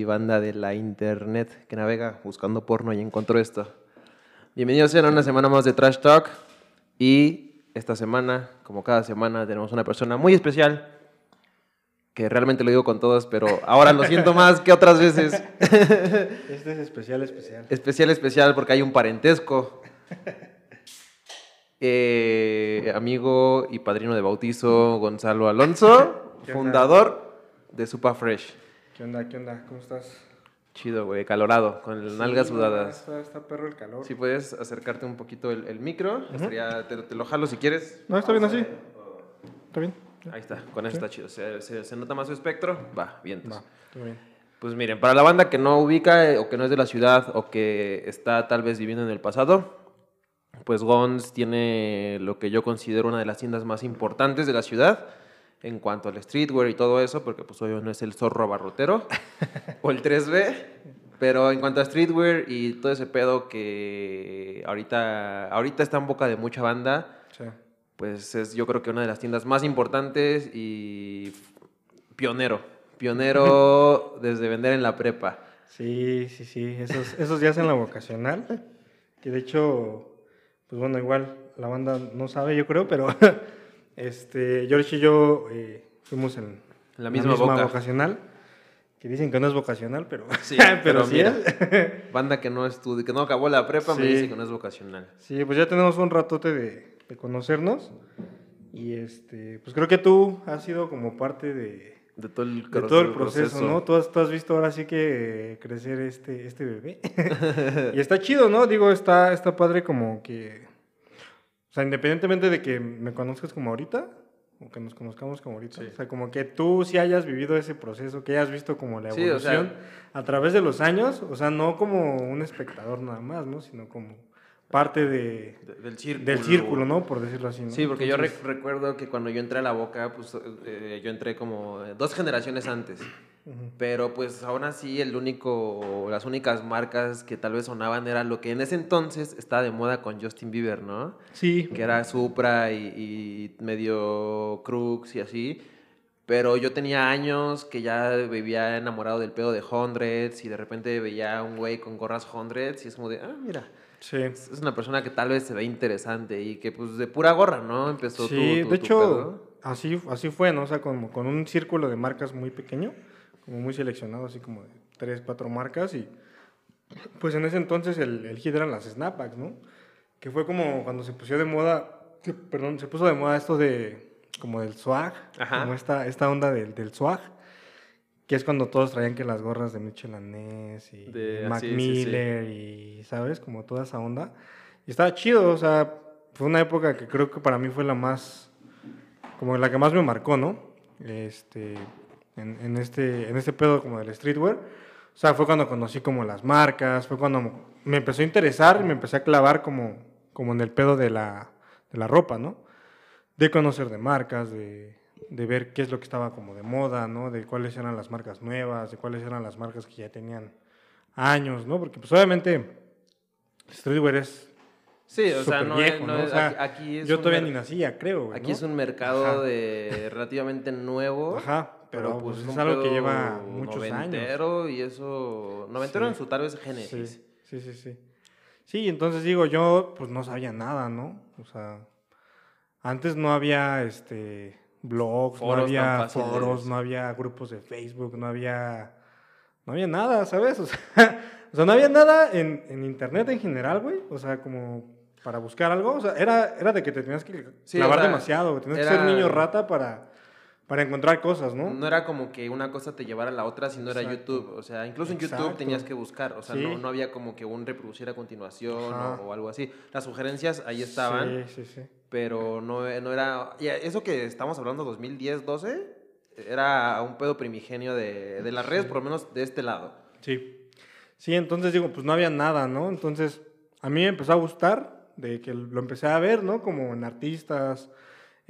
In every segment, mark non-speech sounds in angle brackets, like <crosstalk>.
y banda de la internet que navega buscando porno y encontró esto. Bienvenidos a una semana más de Trash Talk y esta semana, como cada semana, tenemos una persona muy especial que realmente lo digo con todos, pero ahora lo siento más que otras veces. <laughs> Este es especial, especial. Especial, especial porque hay un parentesco. <laughs> Eh, amigo y padrino de bautizo Gonzalo Alonso, <laughs> fundador de Supa Fresh. ¿Qué onda? ¿Qué onda? ¿Cómo estás? Chido, güey, calorado, con las nalgas Sí, sudadas. Está, está perro el calor. Si puedes acercarte un poquito el, el micro, estaría- te, te lo jalo si quieres. No, está bien así. Está bien. Ahí está, con eso está chido. Se, se- se nota más su espectro. Va, bien. Va, está bien. Pues miren, para la banda que no ubica eh, o que no es de la ciudad o que está tal vez viviendo en el pasado, pues Gons tiene lo que yo considero una de las tiendas más importantes de la ciudad en cuanto al streetwear y todo eso, porque pues obvio no es el zorro abarrotero <laughs> o el 3B, pero en cuanto a streetwear y todo ese pedo que ahorita, ahorita está en boca de mucha banda, Sí. pues es yo creo que una de las tiendas más importantes y pionero. Pionero <laughs> desde vender en la prepa. Sí, sí, sí. Esos, esos días en la vocacional. Que de hecho, pues bueno, igual la banda no sabe, yo creo, pero <laughs> este, George y yo eh, fuimos en La misma boca. vocacional. Que dicen que no es vocacional, pero, <laughs> Sí, <laughs> pero pero sí mira. es. Banda que no estudia, que no acabó la prepa, me Sí. dice que no es vocacional. Sí, pues ya tenemos un ratote de, de conocernos. Y este, pues creo que tú has sido como parte de, De todo el, de todo el proceso, ¿no? Tú has, tú has visto ahora sí que crecer este, este bebé. <laughs> y está chido, ¿no? Digo, está, está padre como que... O sea, independientemente de que me conozcas como ahorita, o que nos conozcamos como ahorita, Sí. o sea, como que tú sí hayas vivido ese proceso, que hayas visto como la Sí, o sea- evolución a través de los años, o sea, no como un espectador nada más, ¿no? Sino como parte de, De- del círculo. del círculo, ¿no? Por decirlo así, ¿no? Sí, porque yo rec- recuerdo que cuando yo entré a la boca, pues eh, yo entré como dos generaciones antes. Pero pues aún así el único, las únicas marcas que tal vez sonaban era lo que en ese entonces estaba de moda con Justin Bieber, ¿no? Sí, que era Supra y, y medio Crux y así. Pero yo tenía años que ya vivía enamorado del pedo de Hundreds y de repente veía a un güey con gorras Hundreds y es como de, ah, mira, sí. es una persona que tal vez se ve interesante y que pues de pura gorra, ¿no? Empezó Sí, tu- de tu hecho, pedo. así, así fue, ¿no? O sea, como con un círculo de marcas muy pequeño, como muy seleccionado, así como de tres, cuatro marcas. Y pues en ese entonces el, el hit eran las snapbacks, ¿no? Que fue como cuando se puso de moda, perdón, se puso de moda esto de, como del swag, Ajá. como esta, esta onda del, del swag. Que es cuando todos traían que las gorras de Mitchell Ness y De- Mac sí, sí, sí. Miller y, ¿sabes? Como toda esa onda. Y estaba chido, o sea, fue una época que creo que para mí fue la más, como la que más me marcó, ¿no? Este, en, en este, en este pedo como del streetwear. O sea, fue cuando conocí como las marcas, fue cuando me empezó a interesar y me empecé a clavar como, como en el pedo de la, de la ropa, ¿no? De conocer de marcas, de, de ver qué es lo que estaba como de moda, ¿no? De cuáles eran las marcas nuevas, de cuáles eran las marcas que ya tenían años, ¿no? Porque pues obviamente streetwear es Sí, o sea, no, viejo, ¿no? no O sea, aquí, aquí es yo todavía ni nacía, creo, Aquí es un mercado de relativamente nuevo. Ajá, pero, pues, pues, un es algo que lleva muchos años. noventero y eso... Noventero Sí. en su tal vez génesis. sí, sí, sí. Sí, entonces digo, yo pues no sabía nada, ¿no? O sea, antes no había este blogs, no Foros había foros, no había grupos de Facebook, no había no había nada, ¿sabes? <laughs> O sea, o sea, no había nada en, en internet en general, güey. O sea, como para buscar algo. O sea, era, era de que te tenías que Sí, clavar o sea, demasiado. Tenías que ser niño rata para, para encontrar cosas, ¿no? ¿no? era como que una cosa te llevara a la otra, sino era Exacto. YouTube. O sea, incluso en YouTube tenías que buscar. O sea, Sí. no, no había como que un reproducir a continuación o algo así. Las sugerencias ahí estaban, Sí, sí, sí. pero no, no era... y eso que estamos hablando 2010, 12, era un pedo primigenio de, de las redes, por lo menos de este lado. Sí. Sí, entonces digo, pues no había nada, ¿no? Entonces, a mí me empezó a gustar de que lo empecé a ver, ¿no? Como en artistas.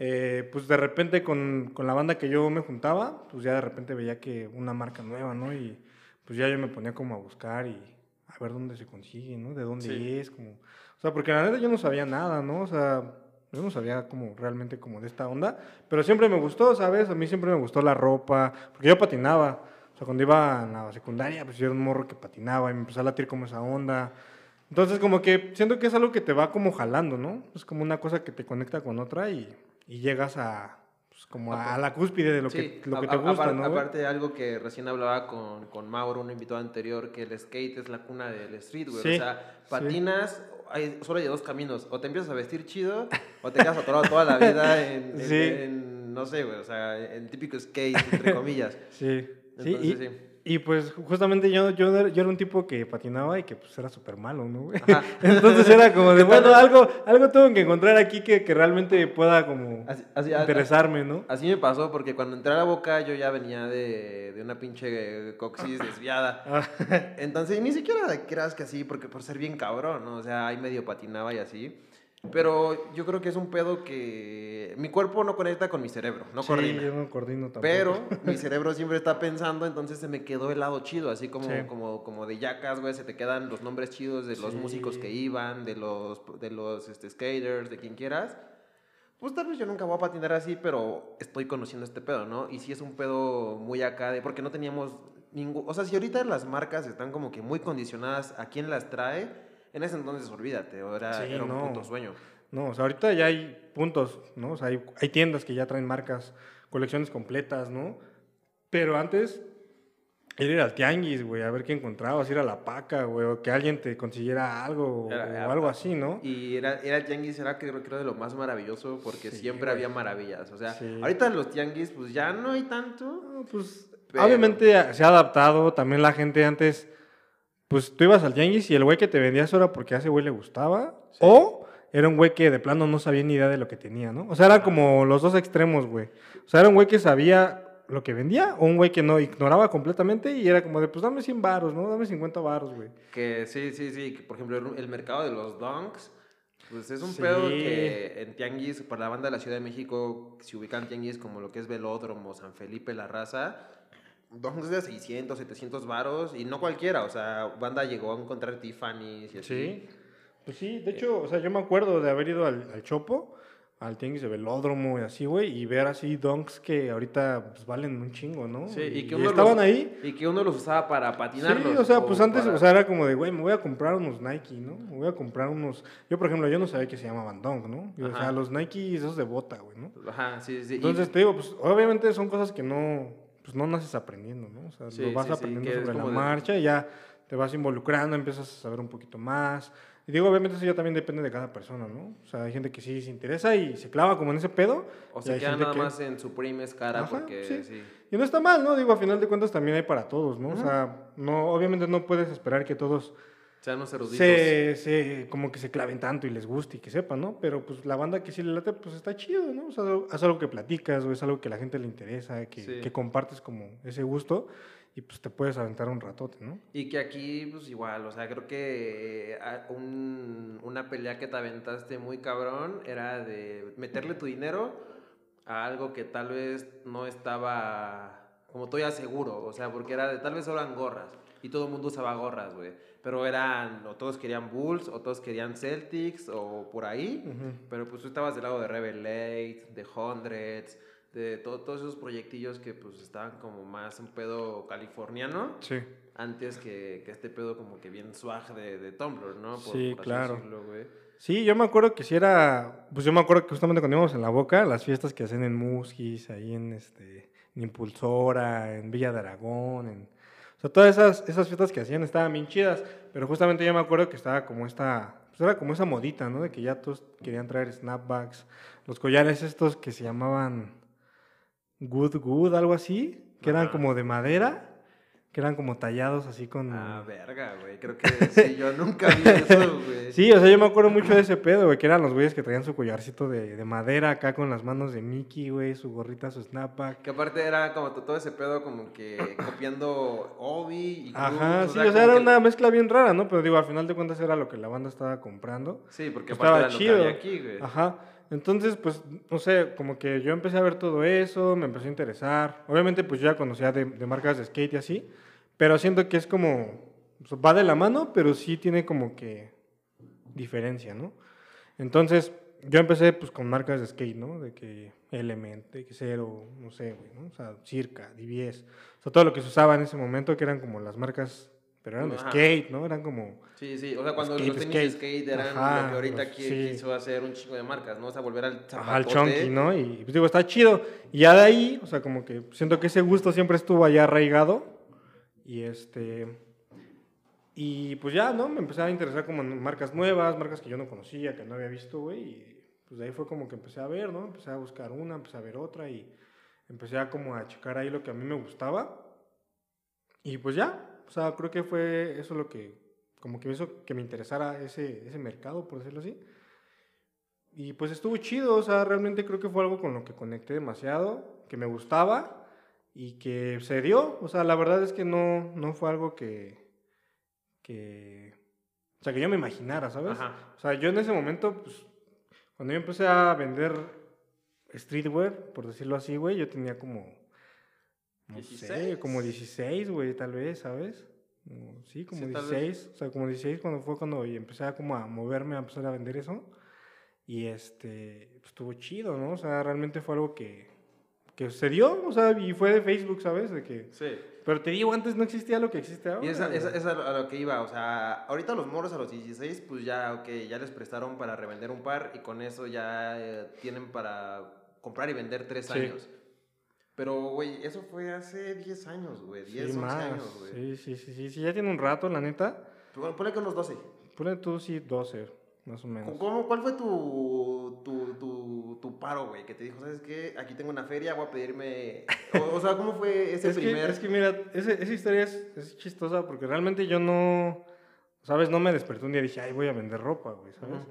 Eh, pues de repente con, con la banda que yo me juntaba, pues ya de repente veía que una marca nueva, ¿no? Y pues ya yo me ponía como a buscar y a ver dónde se consigue, ¿no? De dónde Sí. es, como... O sea, porque la neta yo no sabía nada, ¿no? O sea, yo no sabía como realmente como de esta onda, pero siempre me gustó, ¿sabes? A mí siempre me gustó la ropa, porque yo patinaba. O sea, cuando iba a la secundaria, pues yo era un morro que patinaba y me empecé a latir como esa onda. Entonces, como que siento que es algo que te va como jalando, ¿no? Es como una cosa que te conecta con otra y, y llegas a, pues, como a, la cúspide de lo Sí, que, lo a- que te gusta, apar- ¿no? Aparte, algo que recién hablaba con, con Mauro, un invitado anterior, que el skate es la cuna del street, güey. Sí, o sea, sí. patinas, hay, solo hay dos caminos. O te empiezas a vestir chido, o te quedas atorado toda la vida <laughs> en, en- Sí. en, no sé, güey, o sea, en típico skate, entre comillas. <laughs> Sí, sí, Entonces, sí. y pues justamente yo, yo, era- yo era un tipo que patinaba y que pues era súper malo, ¿no? güey? <laughs> Entonces era como de, bueno, algo, algo tengo que encontrar aquí que, que realmente pueda como Así- así- a- interesarme, ¿no? Así me pasó porque cuando entré a la boca yo ya venía de, de una pinche coxis <laughs> desviada. Ah, Entonces ni siquiera creas que así, porque por ser bien cabrón, ¿no? O sea, ahí medio patinaba y así. Pero yo creo que es un pedo que mi cuerpo no conecta con mi cerebro, no sí, coordina. yo no coordino tampoco. Pero <laughs> mi cerebro siempre está pensando, entonces se me quedó el lado chido, así como, Sí. como, como de yacas, güey, se te quedan los nombres chidos de los Sí. músicos que iban, de los, de los este, skaters, de quien quieras. Pues tal vez yo nunca voy a patinar así, pero estoy conociendo este pedo, ¿no? Y sí es un pedo muy acá de, porque no teníamos ningún, o sea, si ahorita las marcas están como que muy condicionadas a quién las trae, en ese entonces olvídate, era, Sí, era un no. puto sueño. No, o sea, ahorita ya hay puntos, ¿no? O sea, hay, hay tiendas que ya traen marcas, colecciones completas, ¿no? Pero antes era ir al tianguis, güey, a ver qué encontrabas, ir a la paca, güey, o que alguien te consiguiera algo o, Era- o era- algo así, ¿no? Y era, era el tianguis, era creo, creo de lo más maravilloso porque Sí, siempre güey. había maravillas. O sea, Sí. ahorita los tianguis pues ya no hay tanto. No, pues Pero- obviamente se ha adaptado, también la gente antes, pues tú ibas al tianguis y el güey que te vendía eso era porque a ese güey le gustaba, Sí. o era un güey que de plano no sabía ni idea de lo que tenía, ¿no? O sea, eran como los dos extremos, güey. O sea, era un güey que sabía lo que vendía o un güey que no ignoraba completamente y era como de, pues dame 100 varos, ¿no? Dame 50 varos, güey. Que sí, sí, sí. Que, por ejemplo, el, el mercado de los donks, pues es un Sí. pedo que en tianguis, para la banda de la Ciudad de México, se ubican tianguis como lo que es Velódromo, San Felipe, La Raza. Donks de 600, 700 varos y no cualquiera. O sea, banda llegó a encontrar Tiffany's y así. Sí. Pues sí, de hecho, o sea, yo me acuerdo de haber ido al, al Chopo, al tianguis de velódromo y así, güey, y ver así donks que ahorita pues, valen un chingo, ¿no? Sí, y que uno estaban los- ahí. Y que uno los usaba para patinarlos. Sí, o sea, pues antes, para- o sea, era como de, güey, me voy a comprar unos Nike, ¿no? Me voy a comprar unos... Yo, por ejemplo, yo no sabía que se llamaban Dunk, ¿no? Yo, o sea, los Nike esos de bota, güey, ¿no? Ajá, sí, sí. y- Entonces, te digo, pues obviamente son cosas que no, pues no naces aprendiendo, ¿no? O sea, Sí, lo vas sí, aprendiendo sobre la de- marcha y ya te vas involucrando, empiezas a saber un poquito más. Y digo, obviamente eso ya también depende de cada persona, ¿no? O sea, hay gente que sí se interesa y se clava como en ese pedo. o se queda nada que- más en Supreme es cara Ajá, porque sí. sí. Y no está mal, ¿no? Digo, a final de cuentas también hay para todos, ¿no? O sea, no, obviamente no puedes esperar que todos Sean los eruditos. se, se, como que se claven tanto y les guste y que sepan, ¿no? Pero pues la banda que sí le late, pues está chido, ¿no? O sea, es algo que platicas o es algo que a la gente le interesa, que, Sí. que compartes como ese gusto y pues te puedes aventar un ratote, ¿no? Y que aquí, pues igual, o sea, creo que eh, un- una pelea que te aventaste muy cabrón era de meterle tu dinero a algo que tal vez no estaba como todavía seguro, o sea, porque era de tal vez solo eran gorras y todo el mundo usaba gorras, güey. Pero eran, o todos querían Bulls, o todos querían Celtics, o por ahí. Pero pues tú estabas del lado de Rebel Late, de Hundreds, de to- todos esos proyectillos que pues estaban como más un pedo californiano Sí. antes que, que este pedo como que bien swag de, de Tumblr, ¿no? Sí, así claro. decirlo. Sí, yo me acuerdo que si era, pues yo me acuerdo que justamente cuando íbamos en la boca, las fiestas que hacen en Muskis, ahí en este, en Impulsora, en Villa de Aragón, en, o sea, todas esas, esas fiestas que hacían estaban bien chidas, pero justamente yo me acuerdo que estaba como esta, pues era como esa modita, ¿no? De que ya todos querían traer snapbacks, los collares estos que se llamaban Good Good, algo así, que eran Ajá. como de madera, que eran como tallados así con... Ah, verga, güey. Creo que <laughs> sí, yo nunca vi eso, güey. Sí, o sea, yo me acuerdo mucho de ese pedo, güey, que eran los güeyes que traían su collarcito de, de madera acá con las manos de Mickey, güey, su gorrita, su snapback. Que aparte era como todo ese pedo como que <coughs> copiando Obi y Ajá, Cruz, sí, o sea, era que- una mezcla bien rara, ¿no? Pero digo, al final de cuentas era lo que la banda estaba comprando. Sí, porque Estaba aparte era chido. lo que había aquí, güey. Ajá. Entonces, pues, no sé, como que yo empecé a ver todo eso, me empezó a interesar. Obviamente, pues yo ya conocía de, de marcas de skate y así, pero siento que es como, sea, va de la mano, pero sí tiene como que diferencia, ¿no? Entonces, yo empecé pues con marcas de skate, ¿no? De que Element, de que Zero, no sé, güey, ¿no? O sea, Circa, DBS. O sea, todo lo que se usaba en ese momento que eran como las marcas, pero eran de Ajá. skate, ¿no? Eran como... Sí, sí, o sea, cuando Skate, los tenis de skate. skate eran Ajá, lo que ahorita los- qui- sí. quiso hacer un chingo de marcas, ¿no? O sea, volver al Ajá, al chunky, ¿no? Y pues digo, está chido. Y ya de ahí, o sea, como que siento que ese gusto siempre estuvo allá arraigado. Y este. Y pues ya, ¿no? Me empecé a interesar como en marcas nuevas, marcas que yo no conocía, que no había visto, güey. Y pues de ahí fue como que empecé a ver, ¿no? Empecé a buscar una, empecé a ver otra y empecé a como a checar ahí lo que a mí me gustaba. Y pues ya, o sea, creo que fue eso lo que, como que me hizo que me interesara ese, ese mercado, por decirlo así. Y pues estuvo chido, o sea, realmente creo que fue algo con lo que conecté demasiado, que me gustaba y que se dio. O sea, la verdad es que no, no fue algo que, que, o sea, que yo me imaginara, ¿sabes? Ajá. O sea, yo en ese momento, pues, cuando yo empecé a vender streetwear, por decirlo así, güey, yo tenía como, no sé, 16. como 16, güey, tal vez, ¿sabes? Sí, como Sí, tal vez. 16, o sea, como 16 cuando fue cuando empecé a como a moverme, a empezar a vender eso. Y este, pues, estuvo chido, ¿no? O sea, realmente fue algo que, que se dio, o sea, y fue de Facebook, ¿sabes? De que, Sí. pero te digo, antes no existía lo que existe ahora. Y esa, esa, esa a lo que iba, o sea, ahorita los moros a los 16, pues ya, ok, ya les prestaron para revender un par y con eso ya eh, tienen para comprar y vender tres Sí. años. Pero, güey, eso fue hace 10 años, güey, 10, Sí, 11 más. años, güey. Sí, sí, sí, sí, sí, ya tiene un rato, la neta. Bueno, ponle que unos 12. Ponle tú, sí, 12, más o menos. ¿Cómo, ¿Cuál fue tu, tu, tu, tu paro, güey? Que te dijo, ¿sabes qué? Aquí tengo una feria, voy a pedirme... <laughs> O, o sea, ¿cómo fue ese Es que, primer...? es que mira, ese- esa historia es, es chistosa porque realmente yo no, ¿sabes? No me desperté un día y dije, ay, voy a vender ropa, güey, ¿sabes? Ujú.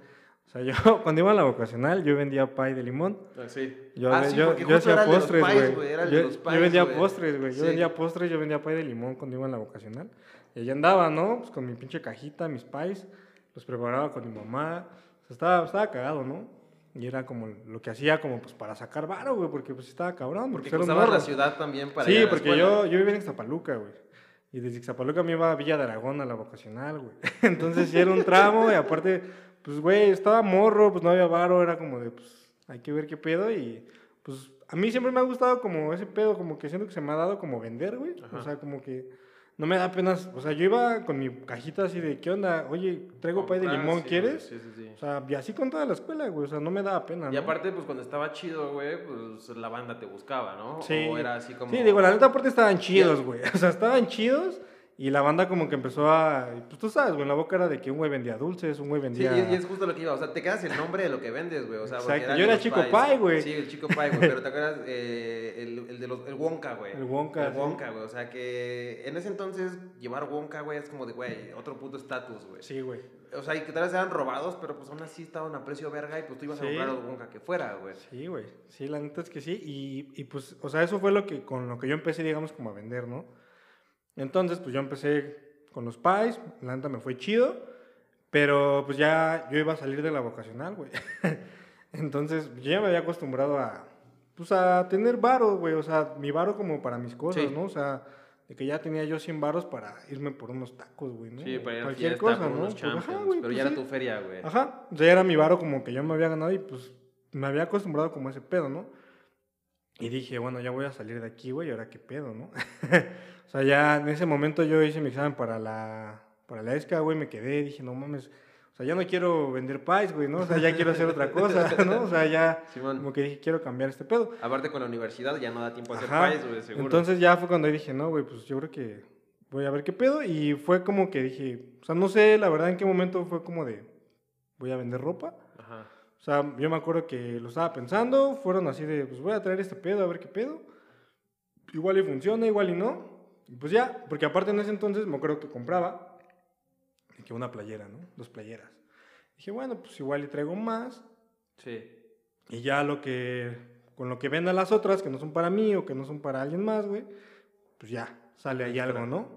O sea, yo <laughs> cuando iba a la vocacional, yo vendía pie de limón. Ah, Sí. Yo, ah, sí, yo, porque yo justo hacía postres, güey. Yo, yo vendía güey. postres, güey. Yo Sí. vendía postres, yo vendía pie de limón cuando iba en la vocacional. Y allá andaba, ¿no? Pues con mi pinche cajita, mis pies. Los preparaba con mi mamá. O sea, estaba, estaba cagado, ¿no? Y era como lo que hacía como pues para sacar varo, güey, porque pues estaba cabrón. Porque pues, cruzabas la ciudad también para ir Sí, a la porque escuela. yo, yo vivía en Ixtapaluca, güey. Y desde Ixtapaluca me iba a Villa de Aragón a la vocacional, güey. <laughs> Entonces sí era un tramo y aparte, pues, güey, estaba morro, pues no había varo, era como de, pues, hay que ver qué pedo y, pues, a mí siempre me ha gustado como ese pedo, como que siento que se me ha dado como vender, güey. O sea, como que no me da penas, o sea, yo iba con mi cajita así de, ¿qué onda? Oye, traigo pay de limón, sí, ¿quieres? Sí, sí, sí. O sea, y así con toda la escuela, güey, o sea, no me daba pena, Y ¿no? aparte, pues cuando estaba chido, güey, pues la banda te buscaba, ¿no? Sí. O era así como... Sí, digo, la neta aparte estaban chidos, güey. <laughs> O sea, estaban chidos y la banda como que empezó a... Pues tú sabes, güey, en la boca era de que un güey vendía dulces, un güey Sí, vendía... y, y es justo lo que iba, o sea, te quedas el nombre de lo que vendes, güey, o sea, Exacto, yo era Chico pies. Pie, güey. Sí, el Chico Pie, güey, pero te acuerdas eh, el, el de los, el Wonka, güey. El Wonka, El sí. Wonka, güey, o sea, que en ese entonces llevar Wonka, güey, es como de, güey, otro puto estatus, güey. Sí, güey. O sea, y que tal vez eran robados, pero pues aún así estaban a precio verga y pues tú ibas a Sí. comprar los Wonka que fuera, güey. Sí, güey. Sí, la neta es que sí. Y, y pues, o sea, eso fue lo que, con lo que yo empecé, digamos, como a vender, ¿no? Entonces, pues yo empecé con los pies, la neta me fue chido, pero pues ya yo iba a salir de la vocacional, güey. <laughs> Entonces, yo ya me había acostumbrado a, pues a tener varo, güey, o sea, mi varo como para mis cosas, Sí. ¿no? O sea, de que ya tenía yo 100 varos para irme por unos tacos, güey, ¿no? Sí, para ir a Cualquier fiesta, cosa, por ¿no? unos Pues, ajá, güey, pero pues, ya era tu feria, güey. Ajá, o sea, ya era mi varo como que yo me había ganado y pues me había acostumbrado como a ese pedo, ¿no? Y dije, bueno, ya voy a salir de aquí, güey, ¿y ahora qué pedo, no? <laughs> o sea, ya en ese momento yo hice mi examen para la, para la ESCA, güey, me quedé, dije, no mames, o sea, ya no quiero vender pies, güey, ¿no? O sea, ya quiero hacer otra cosa, <laughs> ¿no? O sea, ya Simón. como que dije, quiero cambiar este pedo. Aparte con la universidad ya no da tiempo a hacer pies, güey, seguro. Entonces ya fue cuando dije, no, güey, pues yo creo que voy a ver qué pedo. Y fue como que dije, o sea, no sé la verdad en qué momento fue como de, voy a vender ropa. Ajá. O sea, yo me acuerdo que lo estaba pensando, fueron así de, pues voy a traer este pedo, a ver qué pedo. Igual y funciona, igual y no. Y pues ya, porque aparte en ese entonces me acuerdo que compraba que una playera, ¿no? Dos playeras. Dije, bueno, pues igual y traigo más. Sí. Y ya lo que, con lo que vendan las otras, que no son para mí o que no son para alguien más, güey, pues ya, sale ahí algo, ¿no?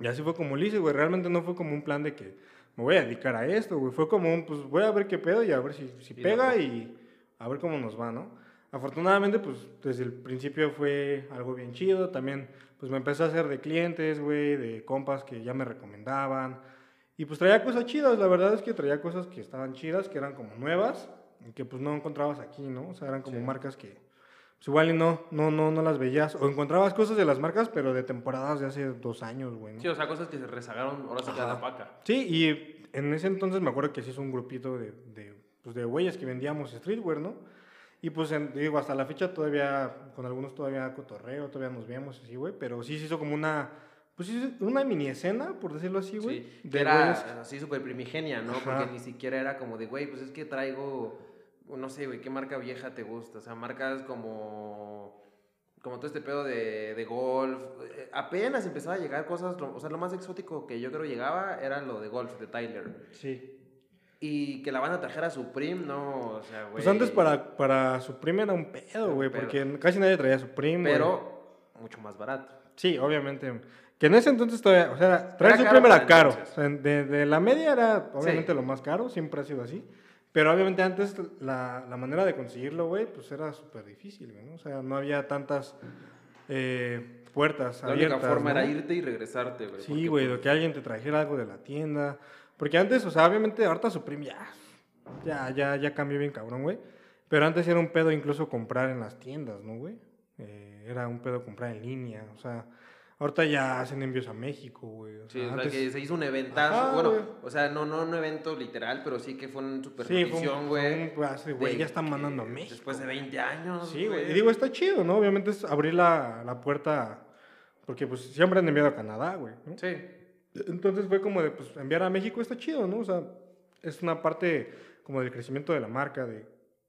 Y así fue como lo hice, güey. Realmente no fue como un plan de que me voy a dedicar a esto, güey. Fue como un, pues voy a ver qué pedo y a ver si, si Y pega y a ver cómo nos va, ¿no? Afortunadamente, pues desde el principio fue algo bien chido. También, pues me empecé a hacer de clientes, güey, de compas que ya me recomendaban. Y pues traía cosas chidas, la verdad es que traía cosas que estaban chidas, que eran como nuevas. que pues no encontrabas aquí, ¿no? O sea, eran como marcas que pues igual y no, no, no, no las veías. O encontrabas cosas de las marcas, pero de temporadas de hace dos años, güey. ¿no? Sí, o sea, cosas que se rezagaron ahora sí que la paca. Sí, y en ese entonces me acuerdo que sí hizo un grupito de, de, pues de güeyes que vendíamos streetwear, ¿no? Y pues en- digo, hasta la fecha todavía, con algunos todavía cotorreo, todavía nos veíamos así, güey, pero sí se hizo como una, pues sí, una mini escena, por decirlo así, güey. Sí, de era güeyes- así súper primigenia, ¿no? Ajá. Porque ni siquiera era como de, güey, pues es que traigo, no sé, güey, ¿qué marca vieja te gusta? O sea, marcas como, como todo este pedo de, de golf. Eh, Apenas empezaba a llegar cosas, o sea, lo más exótico que yo creo llegaba era lo de golf, de Tyler. Sí. Y que la banda trajera a Supreme, no, o sea, güey. Pues antes para, para Supreme era un pedo, güey, porque casi nadie traía Supreme. Pero mucho más barato. Sí, obviamente. Que en ese entonces todavía, o sea, traer Supreme caro era caro. O sea, de, de la media era obviamente Sí. lo más caro, siempre ha sido así. Pero obviamente antes la, la manera de conseguirlo, güey, pues era súper difícil, güey, ¿no? O sea, no había tantas eh, puertas La abiertas. única forma ¿no? era irte y regresarte, güey. Sí, güey, pues, de que alguien te trajera algo de la tienda. Porque antes, o sea, obviamente ahorita Supreme ya, ya, ya, ya cambió bien cabrón, güey. Pero antes era un pedo incluso comprar en las tiendas, ¿no, güey? Eh, era un pedo comprar en línea, o sea, ahorita ya hacen envíos a México, güey. O Sí, o sea, antes- que se hizo un eventazo. Ajá, bueno, güey. o sea, no, no un evento literal, pero sí que fue un super Sí, notición, güey. de, güey, ya están mandando a México. Después de 20 años. Sí, güey. Y digo, está chido, ¿no? Obviamente es abrir la, la puerta, porque pues siempre han enviado a Canadá, güey. ¿no? Sí. Entonces fue como de, pues, enviar a México está chido, ¿no? O sea, es una parte como del crecimiento de la marca, de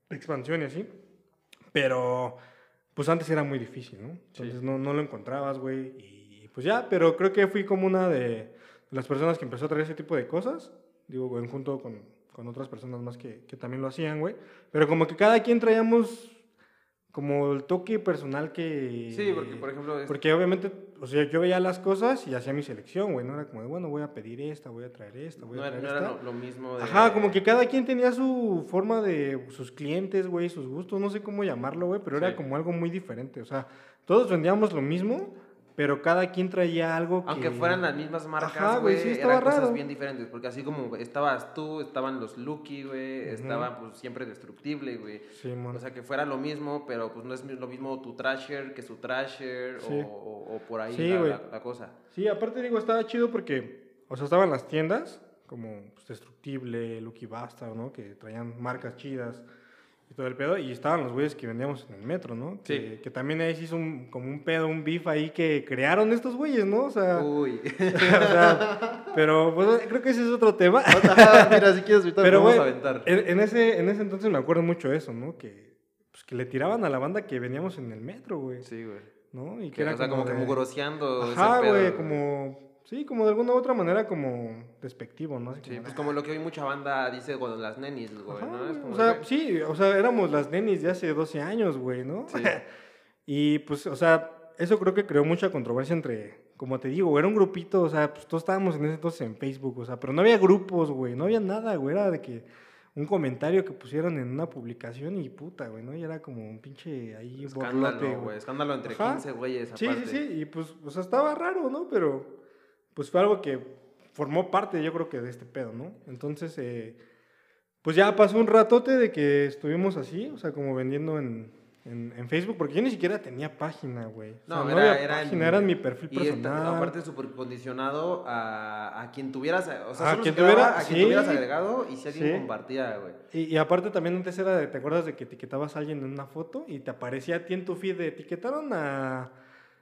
expansión y así. Pero, pues antes era muy difícil, ¿no? Entonces no, no lo encontrabas, güey. Y pues ya, pero creo que fui como una de las personas que empezó a traer ese tipo de cosas. Digo, güey, junto con, con otras personas más que, que también lo hacían, güey. Pero como que cada quien traíamos como el toque personal que... Sí, porque, por ejemplo, es- Porque obviamente, o sea, yo veía las cosas y hacía mi selección, güey. No era como de, bueno, voy a pedir esta, voy a traer esta, voy no, a era, traer no era esta. lo, lo mismo. De, Ajá, como que cada quien tenía su forma de sus clientes, güey, sus gustos, no sé cómo llamarlo, güey, pero Sí. era como algo muy diferente. O sea, todos vendíamos lo mismo, pero cada quien traía algo que... Aunque fueran las mismas marcas, güey, sí, eran estaba cosas raro. bien diferentes. Porque así como estabas tú, estaban los Lucky, güey, estaban pues siempre Destructible, güey. Sí. O sea, que fuera lo mismo, pero pues no es lo mismo tu Trasher que su Trasher Sí. o, o- o por ahí la, la- la cosa. Sí, aparte digo, estaba chido porque, o sea, estaban las tiendas, como pues, Destructible, Lucky Bastard, ¿no? Que traían marcas chidas y todo el pedo. Y estaban los güeyes que vendíamos en el metro, ¿no? Sí. Que, que también ahí se hizo un- como un pedo, un beef ahí que crearon estos güeyes, ¿no? O sea, Uy. <laughs> o sea, pero pues, creo que ese es otro tema. <laughs> Mira, si quieres ahorita Pero, vamos a aventar. en, en ese, en ese entonces me acuerdo mucho eso, ¿no? Que, pues, que le tiraban a la banda que veníamos en el metro, güey. Sí, güey. ¿No? Y que, Que, era o sea, como, que de- mugroseando Ajá, güey, como... Sí, como de alguna u otra manera como despectivo, ¿no? Así Sí, como, pues "Ah". como lo que hoy mucha banda dice con las nenis, güey, Ajá, ¿no? Es güey, como, o sea, sí, o sea, éramos las nenis de hace 12 años, güey, ¿no? Sí. <laughs> y pues, o sea, eso creo que creó mucha controversia entre, como te digo, era un grupito, o sea, pues todos estábamos en ese entonces en Facebook, o sea, pero no había grupos, güey, no había nada, güey, era de que un comentario que pusieron en una publicación y puta, güey, ¿no? Y era como un pinche ahí borlote, escándalo, güey. Escándalo entre Ajá. 15 güeyes Sí, aparte. sí, sí, y pues, o sea, estaba raro, ¿no? Pero, pues fue algo que formó parte, yo creo que de este pedo, ¿no? Entonces, eh, pues ya pasó un ratote de que estuvimos así, o sea, como vendiendo en, en, en Facebook, porque yo ni siquiera tenía página, güey. O sea, No, era, había era, página, era en mi perfil y esta- personal. aparte súper condicionado a, a quien tuvieras, o sea, A solo quien quedaba a quien sí. tuvieras agregado y si alguien Sí. compartía, güey. Y, y aparte también antes era de, ¿te acuerdas de que etiquetabas a alguien en una foto y te aparecía a ti en tu feed de etiquetaron a,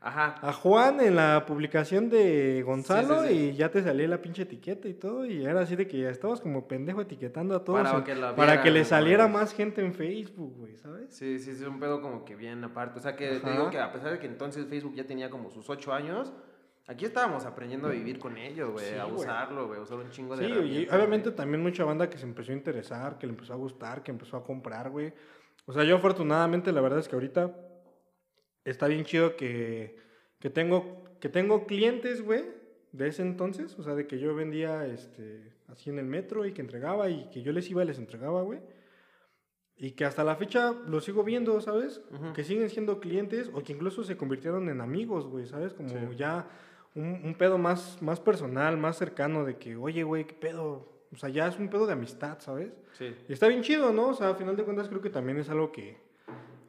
Ajá. a Juan en la publicación de Gonzalo Sí, sí, sí. y ya te salía la pinche etiqueta y todo y era así de que ya estabas como pendejo etiquetando a todos Para en- que la para que le saliera más gente en Facebook, güey, ¿sabes? Sí, sí, sí, es un pedo como que bien aparte. O sea, que te digo que a pesar de que entonces Facebook ya tenía como sus ocho años, aquí estábamos aprendiendo a vivir con ello, güey, Sí, a usarlo, güey, a usar un chingo de Sí, y obviamente también mucha banda que se empezó a interesar, que le empezó a gustar, que empezó a comprar, güey. O sea, yo afortunadamente la verdad es que ahorita está bien chido que, que tengo que tengo clientes, güey, de ese entonces, o sea, de que yo vendía este así en el metro y que entregaba y que yo les iba y les entregaba, güey. Y que hasta la fecha lo sigo viendo, ¿sabes? Ujú. Que siguen siendo clientes o que incluso se convirtieron en amigos, güey, ¿sabes? Como Sí. ya un, un pedo más, más personal, más cercano de que, oye, güey, ¿qué pedo? O sea, ya es un pedo de amistad, ¿sabes? Sí. Y está bien chido, ¿no? O sea, a final de cuentas creo que también es algo que,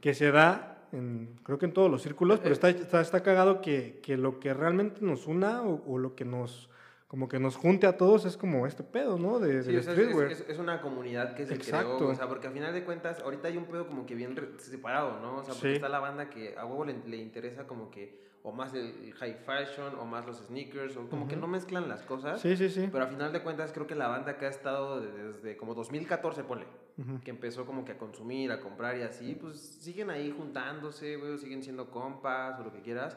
que se da, en, creo que en todos los círculos, pero Eh. está, está, está cagado que, que lo que realmente nos una o, o lo que nos, como que nos junte a todos es como este pedo, ¿no? De, Sí, o sea, streetwear. es- es una comunidad que se Exacto. creó, o sea, porque al final de cuentas, ahorita hay un pedo como que bien separado, ¿no? O sea, porque Sí. está la banda que a huevo le, le interesa como que o más el high fashion o más los sneakers, o como que no mezclan las cosas. Sí, sí, sí. Pero al final de cuentas creo que la banda que ha estado de- desde como 2014, ponle, que empezó como que a consumir, a comprar y así, pues siguen ahí juntándose, güey, siguen siendo compas o lo que quieras.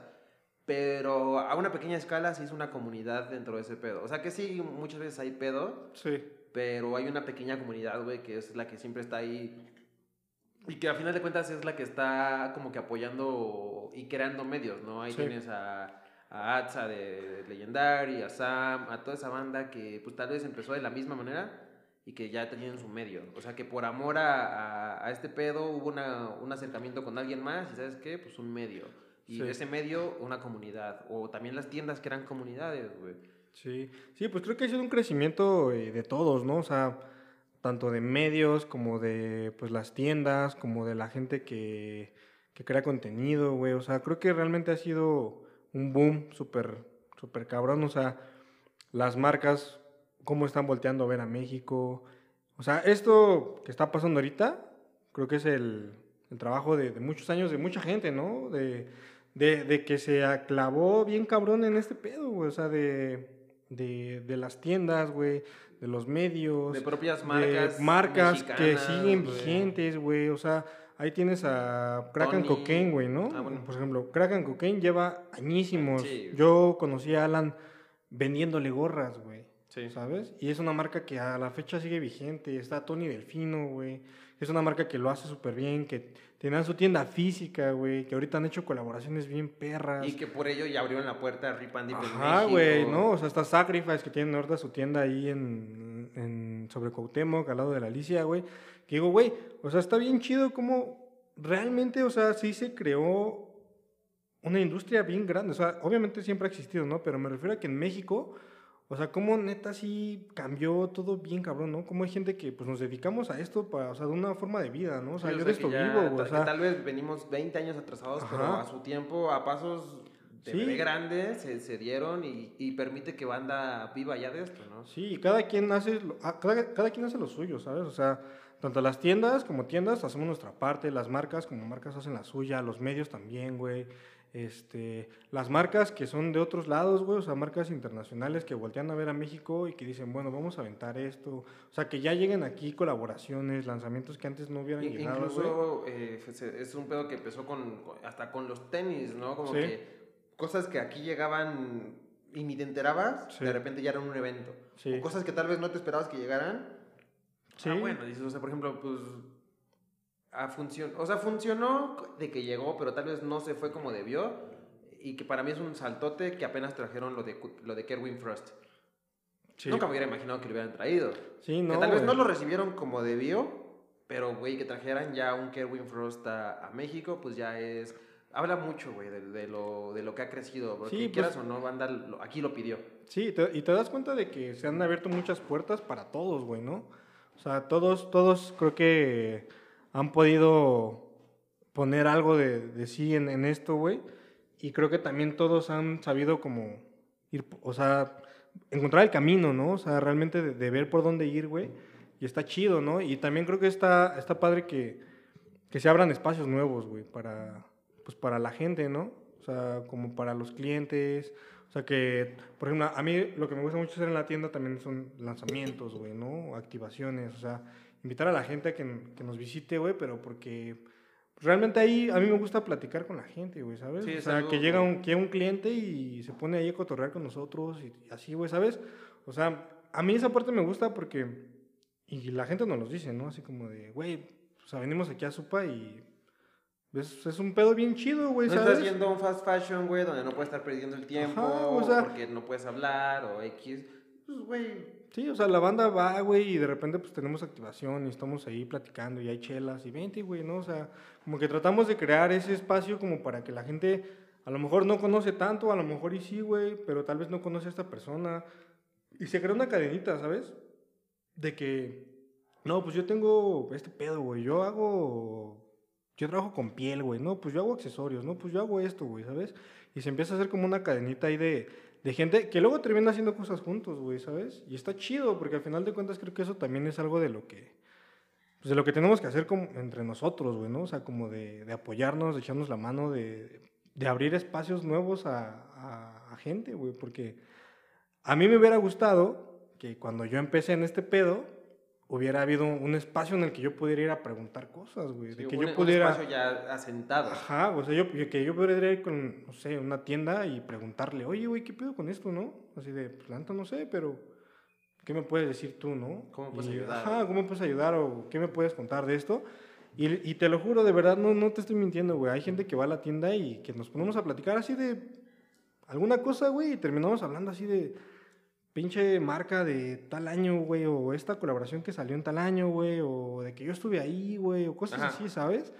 Pero a una pequeña escala sí es una comunidad dentro de ese pedo. O sea que sí, muchas veces hay pedo, Sí. pero hay una pequeña comunidad, güey, que es la que siempre está ahí. Y que al final de cuentas es la que está como que apoyando y creando medios, ¿no? Ahí Sí. tienes a, a Atza de Legendary, a Sam, a toda esa banda que pues tal vez empezó de la misma manera y que ya tienen su medio. O sea que por amor a, a- a este pedo hubo una- un acercamiento con alguien más y ¿sabes qué? Pues un medio. Y Sí. de ese medio una comunidad. O también las tiendas que eran comunidades, güey. Sí, sí, pues creo que ha sido un crecimiento eh, de todos, ¿no? O sea, tanto de medios como de pues las tiendas, como de la gente que, que crea contenido, güey. O sea, creo que realmente ha sido un boom súper, súper cabrón. O sea, las marcas, cómo están volteando a ver a México. O sea, esto que está pasando ahorita, creo que es el, trabajo de, muchos años, de mucha gente, ¿no? De, de, de que se clavó bien cabrón en este pedo, güey. O sea, de, de, de las tiendas, güey, de los medios. De propias de marcas. marcas que siguen vigentes, güey. O sea, ahí tienes a Crack and Tony. Cocaine, güey, ¿no? Ah, bueno. Por ejemplo, Crack and Cocaine lleva añísimos. Sí. Yo conocí a Alan vendiéndole gorras, güey. Sí. ¿Sabes? Y es una marca que a la fecha sigue vigente. Está Tony Delfino, güey. Es una marca que lo hace súper bien, que tenían su tienda física, güey, que ahorita han hecho colaboraciones bien perras. Y que por ello ya abrieron la puerta a Rip and Dip Ajá, güey, ¿no? O sea, está Sacrifice, que tienen ahorita su tienda ahí en, en sobre Cuauhtémoc, al lado de la Alicia, güey. Que digo, güey, o sea, está bien chido como realmente, o sea, sí se creó una industria bien grande. O sea, obviamente siempre ha existido, ¿no? Pero me refiero a que en México, o sea, como neta sí cambió todo bien cabrón, ¿no? Como hay gente que pues nos dedicamos a esto para, o sea, de una forma de vida, ¿no? O sea, Sí, yo o de esto vivo, güey. O sea, tal vez venimos 20 años atrasados, pero a su tiempo, a pasos de Sí. bebé grande, se, se dieron y, y permite que banda viva ya de esto, ¿no? Sí, cada quien hace lo, ah, cada, cada quien hace lo suyo, ¿sabes? O sea, tanto las tiendas como tiendas hacemos nuestra parte, las marcas como marcas hacen la suya, los medios también, güey. Este, las marcas que son de otros lados, güey, o sea, marcas internacionales que voltean a ver a México y que dicen, bueno, vamos a aventar esto. O sea, que ya lleguen aquí colaboraciones, lanzamientos que antes no hubieran llegado, güey. Incluso eh, fue- se- es un pedo que empezó con, con- hasta con los tenis, ¿no? Como Sí. que cosas que aquí llegaban y ni te enterabas, Sí. de repente ya eran un evento. Sí. O cosas que tal vez no te esperabas que llegaran. Sí. Ah, bueno, dices, o sea, por ejemplo, pues. Funcion- o sea, funcionó de que llegó, pero tal vez no se fue como debió. Y que para mí es un saltote que apenas trajeron lo de, lo de Kerwin Frost. Sí. Nunca me hubiera imaginado que lo hubieran traído. Sí, no, que tal vez no lo recibieron como debió, pero, güey, que trajeran ya un Kerwin Frost a, a México, pues ya es... Habla mucho, güey, de, de lo, de lo que ha crecido. Porque Sí, pues- quieras o no, banda lo- aquí lo pidió. Sí, te- y te das cuenta de que se han abierto muchas puertas para todos, güey, ¿no? O sea, todos, todos creo que han podido poner algo de, de sí en, en esto, güey. Y creo que también todos han sabido como ir, o sea, encontrar el camino, ¿no? O sea, realmente de, de ver por dónde ir, güey. Y está chido, ¿no? Y también creo que está, está padre que, que se abran espacios nuevos, güey, para, pues para la gente, ¿no? O sea, como para los clientes. O sea, que, por ejemplo, a mí lo que me gusta mucho hacer en la tienda también son lanzamientos, güey, ¿no? Activaciones, o sea, invitar a la gente a que, que nos visite, güey, pero porque realmente ahí a mí me gusta platicar con la gente, güey, ¿sabes? Sí, o sea, algo que llega un, que llega un cliente y se pone ahí a cotorrear con nosotros y así, güey, ¿sabes? O sea, a mí esa parte me gusta porque, y la gente nos los dice, ¿no? Así como de, güey, o sea, venimos aquí a Supa y es, es un pedo bien chido, güey, No ¿sabes? estás yendo a un fast fashion, güey, donde no puedes estar perdiendo el tiempo, Ajá, o sea- porque no puedes hablar, o X. Pues, güey, Sí, o sea, la banda va, güey, y de repente pues tenemos activación y estamos ahí platicando y hay chelas y vente, güey, ¿no? O sea, como que tratamos de crear ese espacio como para que la gente a lo mejor no conoce tanto, a lo mejor y sí, güey, pero tal vez no conoce a esta persona. Y se crea una cadenita, ¿sabes? de que, no, pues yo tengo este pedo, güey, yo hago, yo trabajo con piel, güey, no, pues yo hago accesorios, no, pues yo hago esto, güey, ¿sabes? Y se empieza a hacer como una cadenita ahí de, de gente que luego termina haciendo cosas juntos, güey, ¿sabes? Y está chido, porque al final de cuentas creo que eso también es algo de lo que, pues de lo que tenemos que hacer como entre nosotros, güey, ¿no? O sea, como de, de apoyarnos, de echarnos la mano, de, de abrir espacios nuevos a, a, a gente, güey, porque a mí me hubiera gustado que cuando yo empecé en este pedo, hubiera habido un espacio en el que yo pudiera ir a preguntar cosas, güey. Sí, de que un, yo un pudiera... espacio ya asentado. Ajá, o sea, yo, que yo pudiera ir con, no sé, una tienda y preguntarle, oye, güey, ¿qué pedo con esto, no? Así de, pues, la neta no sé, pero, ¿qué me puedes decir tú, no? ¿Cómo puedes Y, ayudar? Ajá, ¿cómo puedes ayudar o qué me puedes contar de esto? Y, y te lo juro, de verdad, no, no te estoy mintiendo, güey. Hay gente que va a la tienda y que nos ponemos a platicar así de alguna cosa, güey, y terminamos hablando así de pinche marca de tal año, güey, o esta colaboración que salió en tal año, güey, o de que yo estuve ahí, güey, o cosas Ajá. así, ¿sabes?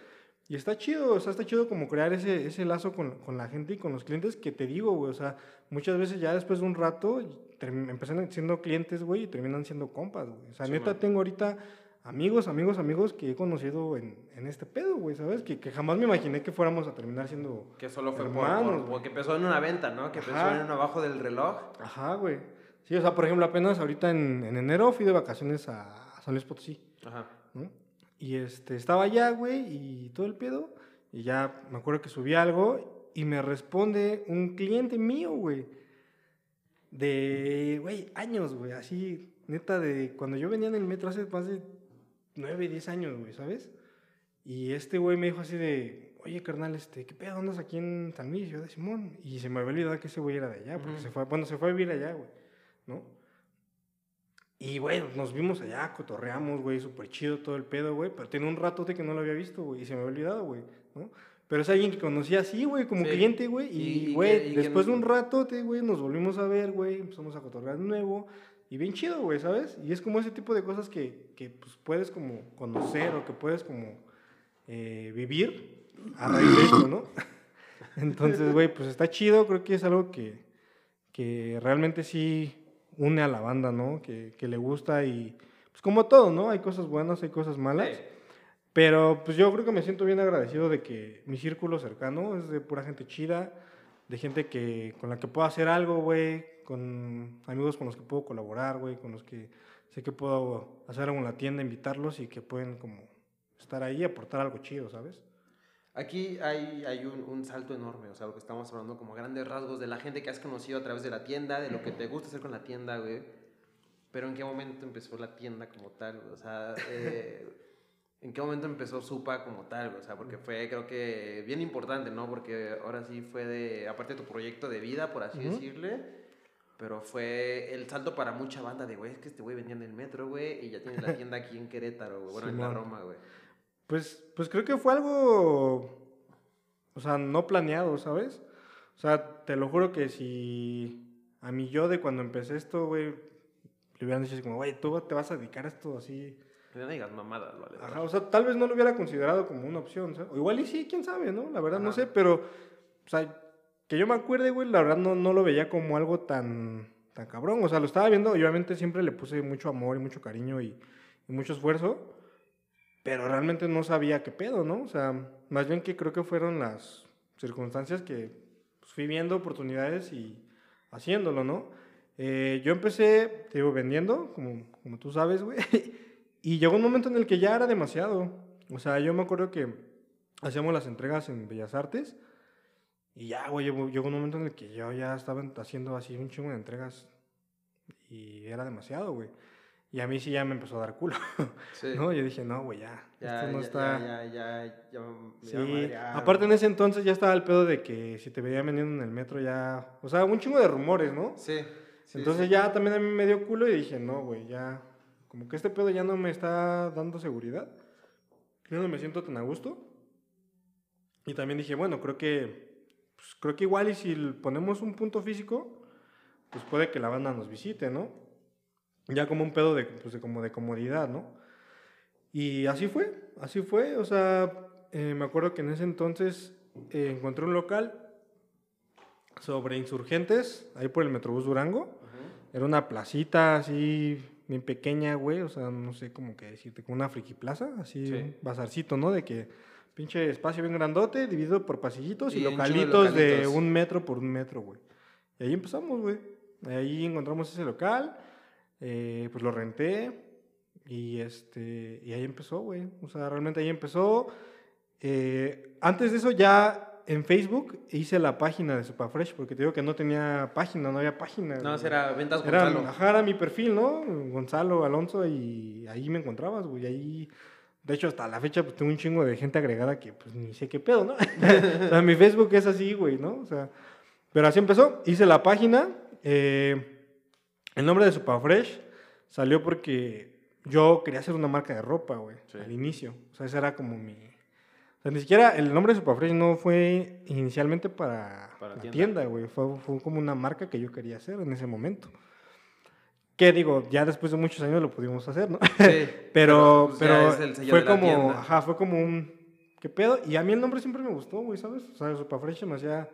Y está chido, o sea, está chido como crear ese, ese lazo con, con la gente y con los clientes que te digo, güey, o sea, muchas veces ya después de un rato empiezan siendo clientes, güey, y terminan siendo compas, güey. O sea, Sí, neta man. tengo ahorita amigos, amigos, amigos que he conocido en, en este pedo, güey, ¿sabes? Que, que jamás me imaginé que fuéramos a terminar siendo... Que solo fue por, Hermanos, por- güey. porque empezó en una venta, ¿no? Que empezó Ajá. en abajo del reloj. Ajá, güey. Sí, o sea, por ejemplo, apenas ahorita en, en enero fui de vacaciones a, a San Luis Potosí. Ajá. ¿no? Y este, estaba allá, güey, y todo el pedo. Y ya me acuerdo que subí algo y me responde un cliente mío, güey. De, güey, años, güey, así, neta, de cuando yo venía en el metro hace más de 9, 10 años, güey, ¿sabes? Y este güey me dijo así de, oye, carnal, este, ¿qué pedo andas aquí en San Luis? Yo de Simón. Y se me había olvidado que ese güey era de allá, porque se fue, bueno, se fue a vivir allá, güey, ¿no? Y, güey, nos vimos allá, cotorreamos, güey, súper chido todo el pedo, güey. Pero tiene un ratote que no lo había visto, güey, y se me había olvidado, güey, ¿no? Pero es alguien que conocía así, güey, como Sí. cliente, güey. Y- güey, que después de un ratote, güey, nos volvimos a ver, güey, empezamos a cotorrear de nuevo. Y bien chido, güey, ¿sabes? Y es como ese tipo de cosas que, que pues, puedes como conocer o que puedes como eh, vivir a raíz de esto, ¿no? <laughs> Entonces, güey, pues está chido, creo que es algo que, que realmente sí une a la banda, ¿no? Que, que le gusta y pues como todo, ¿no? Hay cosas buenas, hay cosas malas. Sí. Pero pues yo creo que me siento bien agradecido de que mi círculo cercano es de pura gente chida, de gente que con la que puedo hacer algo, güey, con amigos con los que puedo colaborar, güey, con los que sé que puedo hacer algo en la tienda, invitarlos y que pueden como estar ahí y aportar algo chido, ¿sabes? Aquí hay, hay un, un salto enorme, o sea, lo que estamos hablando como grandes rasgos de la gente que has conocido a través de la tienda, de lo que te gusta hacer con la tienda, güey. Pero ¿en qué momento empezó la tienda como tal? O sea, eh, ¿en qué momento empezó Supa como tal? O sea, porque fue, creo que, bien importante, ¿no? Porque ahora sí fue de, aparte de tu proyecto de vida, por así Ujú. decirle, pero fue el salto para mucha banda de, güey, es que este güey vendía en el metro, güey, y ya tiene la tienda aquí en Querétaro, güey, bueno, en la. Roma, güey. Pues, pues creo que fue algo, o sea, no planeado, ¿sabes? O sea, te lo juro que si a mí yo de cuando empecé esto, güey, le hubieran dicho así como, güey, tú te vas a dedicar a esto así. No digas mamadas, vale. Ajá, o sea, tal vez no lo hubiera considerado como una opción, ¿sabes? O igual y sí, quién sabe, ¿no? La verdad no sé, pero, o sea, que yo me acuerde, güey, la verdad no, no lo veía como algo tan, tan cabrón. O sea, lo estaba viendo y obviamente siempre le puse mucho amor y mucho cariño y, y mucho esfuerzo, pero realmente no sabía qué pedo, ¿no? O sea, más bien que creo que fueron las circunstancias que pues, fui viendo oportunidades y haciéndolo, ¿no? Eh, yo empecé, te digo, vendiendo, como, como tú sabes, güey. <laughs> Y llegó un momento en el que ya era demasiado. O sea, yo me acuerdo que hacíamos las entregas en Bellas Artes. Y ya, güey, llegó, un momento en el que yo ya estaba haciendo así un chingo de entregas. Y era demasiado, güey. Y a mí sí ya me empezó a dar culo. <laughs> Sí. ¿No? Yo dije, no, güey, ya. Ya, esto no ya, está. ya, ya, ya, ya Sí, aparte en ese entonces ya estaba el pedo de que si te veía vendiendo en el metro ya... O sea, un chingo de rumores, ¿no? Sí. sí, entonces sí. ya también a mí me dio culo y dije, no, güey, ya... Como que este pedo ya no me está dando seguridad. Yo no me siento tan a gusto. Y también dije, bueno, creo que... Pues creo que igual y si ponemos un punto físico, pues puede que la banda nos visite, ¿no? Ya como un pedo de, pues de, como de comodidad, ¿no? Y así fue, así fue. O sea, eh, me acuerdo que en ese entonces eh, encontré un local sobre insurgentes, ahí por el Metrobús Durango. Ujú. Era una placita así, bien pequeña, güey. O sea, no sé cómo que decirte, como una friki plaza, así Sí. un bazarcito, ¿no? De que pinche espacio bien grandote, dividido por pasillitos y, Y chingo de localitos de, localitos. un metro por un metro, güey. Y ahí empezamos, güey. Ahí encontramos ese local, eh, pues lo renté y este y ahí empezó, güey. O sea, realmente ahí empezó. Eh, antes de eso ya en Facebook hice la página de Superfresh porque te digo que no tenía página, no había página. No, era ventas Era, Gonzalo. ajá, era mi perfil, ¿no? Gonzalo, Alonso, y ahí me encontrabas, güey. Ahí, de hecho, hasta la fecha, pues tengo un chingo de gente agregada que, pues, ni sé qué pedo, ¿no? <laughs> o sea, mi Facebook es así, güey, ¿no? O sea, pero así empezó. Hice la página. eh, el nombre de Superfresh salió porque yo quería hacer una marca de ropa, güey, Sí. al inicio. O sea, ese era como mi... O sea, ni siquiera el nombre de Superfresh no fue inicialmente para, Para la tienda. tienda, güey. Fue, fue como una marca que yo quería hacer en ese momento. Que digo, ya después de muchos años lo pudimos hacer, ¿no? Sí, <laughs> Pero, pues, pero es el sello fue como, tienda. ajá, fue como un, ¿qué pedo? Y a mí el nombre siempre me gustó, güey, ¿sabes? O sea, Superfresh me hacía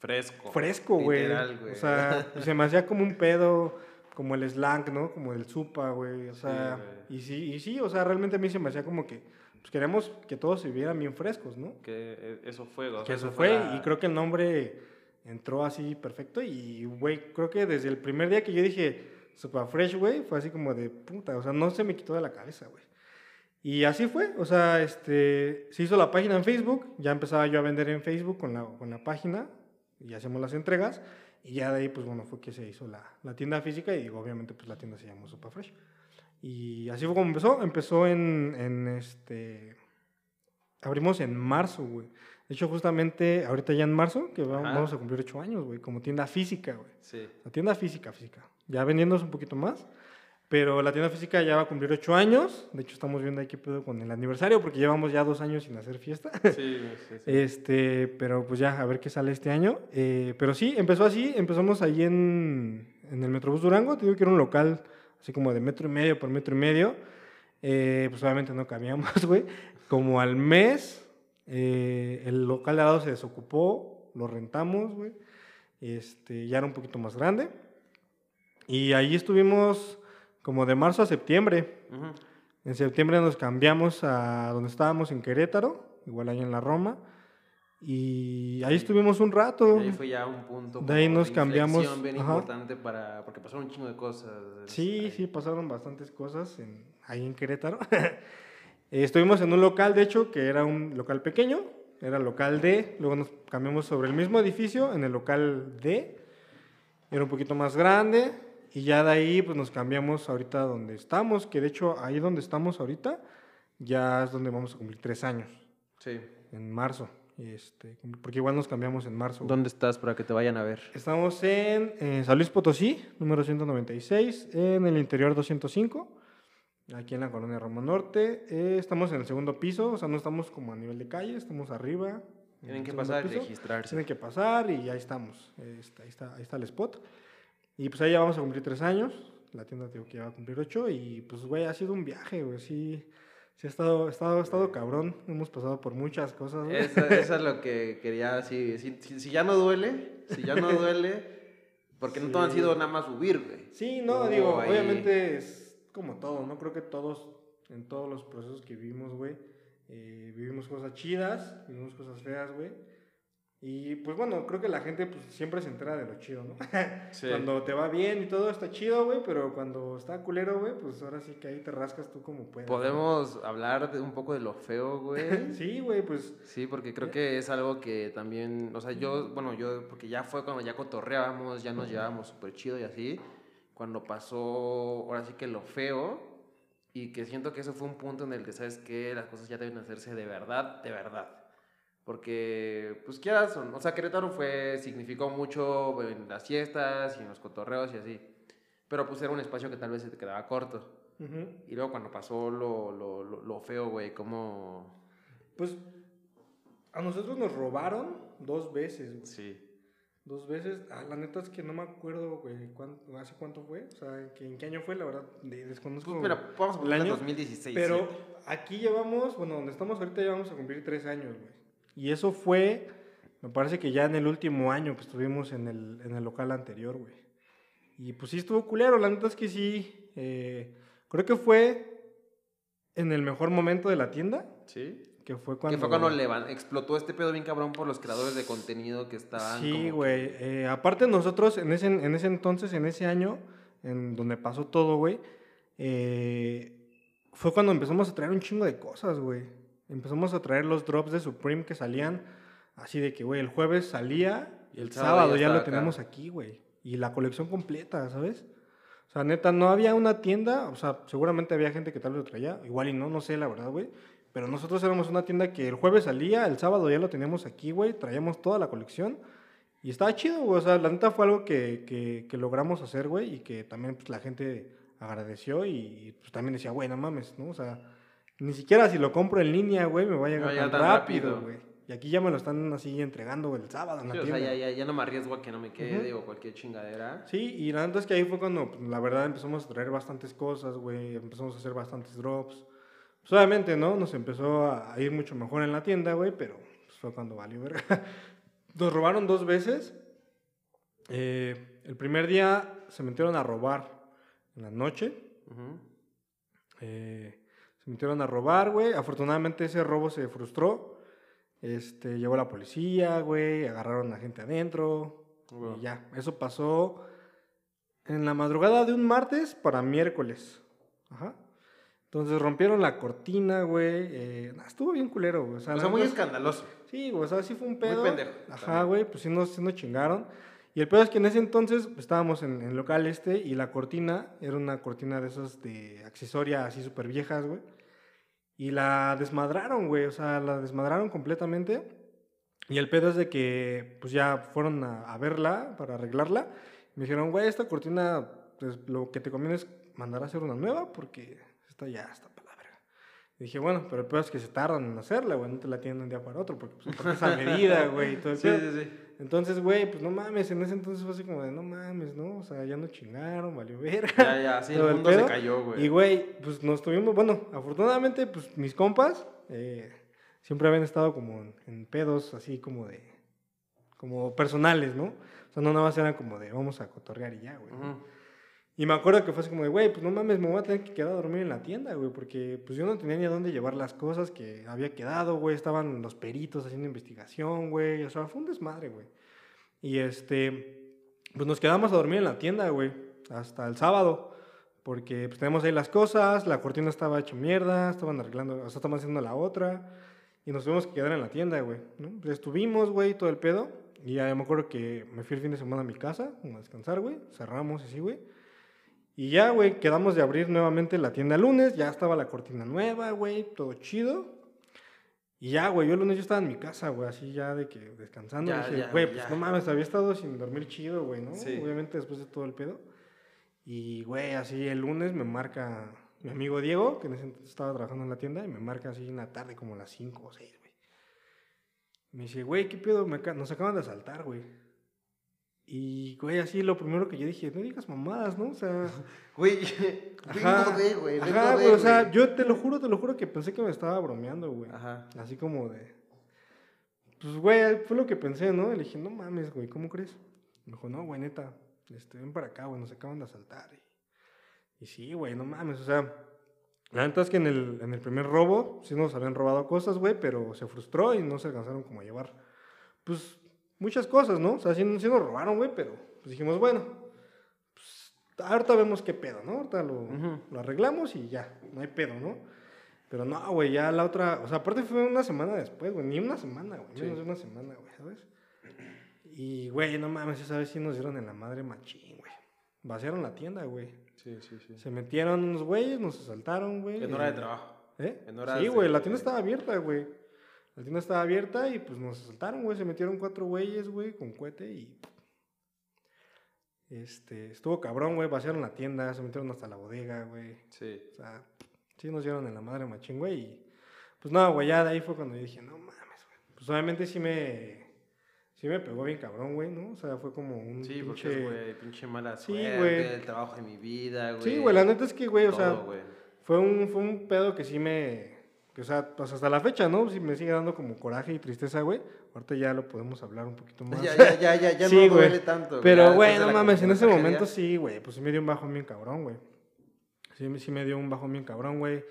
Fresco. fresco, güey. Literal, güey. O sea, <laughs> se me hacía como un pedo, como el slang, ¿no? Como el supa, güey. O sea, güey. y sí, y sí, o sea, realmente a mí se me hacía como que, pues queremos que todos se vieran bien frescos, ¿no? que eh, eso fue. o Que sea, eso fue, la- y creo que el nombre entró así perfecto. Y, güey, creo que desde el primer día que yo dije Super Fresh, güey, fue así como de puta, o sea, no se me quitó de la cabeza, güey. Y así fue, o sea, este, se hizo la página en Facebook, ya empezaba yo a vender en Facebook con la, con la página, y hacemos las entregas, y ya de ahí, pues bueno, fue que se hizo la, la tienda física, y obviamente, pues la tienda se llamó Super Fresh. Y así fue como empezó, empezó en, en este, abrimos en marzo, güey. De hecho, justamente ahorita ya en marzo, que Ajá. vamos a cumplir ocho años, güey, como tienda física, güey. Sí. La tienda física, física. Ya vendiéndose un poquito más. Pero la tienda física ya va a cumplir ocho años. De hecho, estamos viendo ahí qué pedo con el aniversario, porque llevamos ya dos años sin hacer fiesta. Sí, sí, sí. Este, pero pues ya, a ver qué sale este año. Eh, pero sí, empezó así. Empezamos ahí en, en el Metrobús Durango. Te digo que era un local así como de metro y medio por metro y medio. Eh, pues obviamente no cabíamos, <laughs> güey. Como al mes, eh, el local de al lado se desocupó, lo rentamos, güey. Este, ya era un poquito más grande. Y ahí estuvimos como de marzo a septiembre. Ujú. En septiembre nos cambiamos a donde estábamos en Querétaro, igual ahí en la Roma. Y ahí estuvimos un rato. Y ahí fue ya un punto. De ahí nos de cambiamos, bien ajá. importante para. Porque pasaron un chingo de cosas. Sí, Ahí. sí, pasaron bastantes cosas en- ahí en Querétaro. <laughs> Eh, estuvimos en un local, de hecho, que era un local pequeño, era local D, luego nos cambiamos sobre el mismo edificio, en el local D, era un poquito más grande, y ya de ahí pues nos cambiamos ahorita donde estamos, que de hecho ahí donde estamos ahorita, ya es donde vamos a cumplir tres años, Sí. en marzo, este, porque igual nos cambiamos en marzo. ¿Dónde estás para que te vayan a ver? Estamos en, eh, San Luis Potosí, número 196, en el interior 205, aquí en la colonia Roma Norte. Eh, estamos en el segundo piso, o sea, no estamos como a nivel de calle, estamos arriba. en Tienen que pasar y registrarse. Tienen que pasar y ahí estamos. Está- ahí, está, ahí está el spot. Y pues ahí ya vamos a cumplir tres años. La tienda digo que ya va a cumplir ocho. Y pues, güey, ha sido un viaje, güey. Sí, sí ha estado, ha estado, ha estado cabrón. Hemos pasado por muchas cosas, güey. Eso, eso es lo que quería. Si, si, si- si ya no duele, si ya no <laughs> duele, porque no todo han Sí. sido nada más subir, güey. Sí, no, digo, ahí- obviamente es como todo, ¿no? Creo que todos, en todos los procesos que vivimos, güey, eh, vivimos cosas chidas, vivimos cosas feas, güey. Y pues bueno, creo que la gente pues siempre se entera de lo chido, ¿no? <laughs> Sí. Cuando te va bien y todo está chido, güey, pero cuando está culero, güey, pues ahora sí que ahí te rascas tú como puedes. Podemos hablar de un poco de lo feo, güey. <laughs> Sí, güey, pues Sí, porque creo que es algo que también, o sea, yo, bueno, yo, porque ya fue cuando ya cotorreábamos, ya nos llevábamos súper chido y así, cuando pasó, ahora sí que lo feo, y que siento que eso fue un punto en el que, ¿sabes qué? Las cosas ya deben hacerse de verdad, de verdad. Porque, pues quieras, o o sea, Querétaro fue, significó mucho en las fiestas y en los cotorreos y así, pero pues era un espacio que tal vez se te quedaba corto. ujú. Y luego cuando pasó lo, lo, lo, lo feo, güey, como... pues a nosotros nos robaron dos veces, güey. Sí. Dos veces, ah, la neta es que no me acuerdo, güey, cuánto, hace cuánto fue, o sea, que, en qué año fue, la verdad, de- desconozco. Pues mira, vamos a el poner año, 2016. Pero sí. aquí llevamos, bueno, donde estamos ahorita ya vamos a cumplir tres años, güey. Y eso fue, me parece que ya en el último año que estuvimos en el, en el local anterior, güey. Y pues sí estuvo culero, la neta es que sí, eh, creo que fue en el mejor momento de la tienda, Sí. que fue cuando... Que fue cuando levan- explotó este pedo bien cabrón por los creadores de contenido que estaban. Sí, que- güey. Eh, aparte nosotros, en ese, en ese entonces, en ese año, en donde pasó todo, güey, eh, fue cuando empezamos a traer un chingo de cosas, güey. Empezamos a traer los drops de Supreme que salían así de que, güey, el jueves salía y el sábado, ya, estaba lo acá. tenemos aquí, güey. Y la colección completa, ¿sabes? O sea, neta, no había una tienda, o sea, seguramente había gente que tal vez lo traía, igual y no, no sé, la verdad, güey. Pero nosotros éramos una tienda que el jueves salía, el sábado ya lo teníamos aquí, güey, traíamos toda la colección. Y estaba chido, güey. O sea, la neta fue algo que, que, que logramos hacer, güey, y que también pues, la gente agradeció y pues, también decía, güey, no mames, ¿no? O sea, ni siquiera si lo compro en línea, güey, me va a llegar llegar tan tan rápido, güey. Y aquí ya me lo están así entregando güey, el sábado en la Sí, o sea, ya, ya, ya no me arriesgo a que no me quede o cualquier chingadera. Sí, y la neta es que ahí fue cuando, pues, la verdad, empezamos a traer bastantes cosas, güey, empezamos a hacer bastantes drops. Pues, obviamente, ¿no? Nos empezó a ir mucho mejor en la tienda, güey, pero pues, fue cuando valió verga. <laughs> Nos robaron dos veces. Eh, el primer día se metieron a robar en la noche. Ujú. Eh, se metieron a robar, güey. Afortunadamente ese robo se frustró. Este, llegó la policía, güey, agarraron a gente adentro. Wow. Y ya, eso pasó en la madrugada de un martes para miércoles. Ajá. Entonces rompieron la cortina, güey. eh, estuvo bien culero, güey. O sea, O la sea, muy escandaloso. Sí, güey, o sea, sí fue un pedo. pendejo, Ajá, güey, pues sí nos, sí nos chingaron. Y el pedo es que en ese entonces pues, estábamos en el local este y la cortina era una cortina de esas de accesoria así súper viejas, güey. Y la desmadraron, güey, o sea, la desmadraron completamente. Y el pedo es de que pues ya fueron a, a verla para arreglarla. Me dijeron, güey, esta cortina, pues lo que te conviene es mandar a hacer una nueva porque esta ya está para la verga. Y dije, bueno, pero el peor es que se tardan en hacerla, güey. No te la tienen de un día para otro, porque pues aparte es a medida, güey. y todo el <laughs> Sí, pedo. sí, sí. Entonces, güey, pues no mames. En ese entonces fue así como de, no mames, ¿no? O sea, ya no chingaron, valió verga. Ya, ya, sí, el mundo se cayó, güey. Y, güey, pues nos tuvimos, bueno, afortunadamente, pues mis compas eh, siempre habían estado como en, en pedos así como de, como personales, ¿no? O sea, no nada más eran como de, vamos a cotorrear y ya, güey. ¿no? Y me acuerdo que fue así como de, güey, pues no mames, me voy a tener que quedar a dormir en la tienda, güey, porque pues yo no tenía ni a dónde llevar las cosas que había quedado, güey, estaban los peritos haciendo investigación, güey, o sea, fue un desmadre, güey. Y este, pues nos quedamos a dormir en la tienda, güey, hasta el sábado, porque pues tenemos ahí las cosas, la cortina estaba hecha mierda, estaban arreglando, o sea, estaban haciendo la otra, y nos tuvimos que quedar en la tienda, güey, ¿no? Pues estuvimos, güey, todo el pedo, y ya me acuerdo que me fui el fin de semana a mi casa, a descansar, güey, cerramos así, güey. Y ya, güey, quedamos de abrir nuevamente la tienda el lunes, ya estaba la cortina nueva, güey, todo chido. Y ya, güey, yo el lunes yo estaba en mi casa, güey, así ya de que descansando. Ya, dije, güey, pues no mames, había estado sin dormir chido, güey, ¿no? Sí. Obviamente después de todo el pedo. Y, güey, así el lunes me marca mi amigo Diego, que en ese entonces estaba trabajando en la tienda, y me marca así en la tarde, como a las 5 o 6, güey. Me dice, güey, ¿qué pedo? Me nos acaban de asaltar, güey. Y, güey, así lo primero que yo dije, no digas mamadas, ¿no? O sea, <laughs> Güey, <laughs> Ajá, de, güey. ajá, de, güey, o sea, yo te lo juro, te lo juro que pensé que me estaba bromeando, güey. Ajá. Así como de. Pues, güey, fue lo que pensé, ¿no? Y le dije, no mames, güey, ¿cómo crees? Me dijo, no, güey, neta, este, ven para acá, güey, nos acaban de asaltar. Y, y sí, güey, no mames, o sea, la neta es que en el, en el primer robo sí nos habían robado cosas, güey, pero se frustró y no se alcanzaron como a llevar, pues, muchas cosas, ¿no? O sea, sí, sí nos robaron, güey, pero pues dijimos, bueno, pues, ahorita vemos qué pedo, ¿no? Ahorita lo, Ujú. lo arreglamos y ya, no hay pedo, ¿no? Pero no, güey, ya la otra, o sea, aparte fue una semana después, güey, ni una semana, güey, Sí. menos de una semana, güey, ¿sabes? Y, güey, no mames, esa vez sí nos dieron en la madre machín, güey. Vaciaron la tienda, güey. Sí, sí, sí. Se metieron unos güeyes, nos asaltaron, güey. En hora de trabajo. ¿Eh? En horas Sí, güey, de- la tienda estaba abierta, güey. La tienda estaba abierta y pues nos asaltaron, güey. Se metieron cuatro güeyes, güey, con cohete y. Este, estuvo cabrón, güey. Vaciaron la tienda, se metieron hasta la bodega, güey. Sí. O sea, sí nos dieron en la madre machín, güey. Y pues no, güey, ya de ahí fue cuando yo dije, no mames, güey. Pues obviamente sí me. Sí me pegó bien cabrón, güey, ¿no? O sea, fue como un. Sí, porque pinche- es, güey, pinche mala Sí, suerte, güey. el trabajo de mi vida, güey. Sí, güey, la neta es que, güey, o sea, güey. fue un, fue un pedo que sí me. Que, o sea, pues hasta la fecha, ¿no? Sí me sigue dando como coraje y tristeza, güey. Ahorita ya lo podemos hablar un poquito más. Ya, ya, ya, ya, ya <laughs> Sí, no duele tanto. Pero, güey, no mames, en ese momento sí, güey. Pues sí me dio un bajón bien cabrón, güey. sí, me- sí me dio un bajón bien cabrón, güey.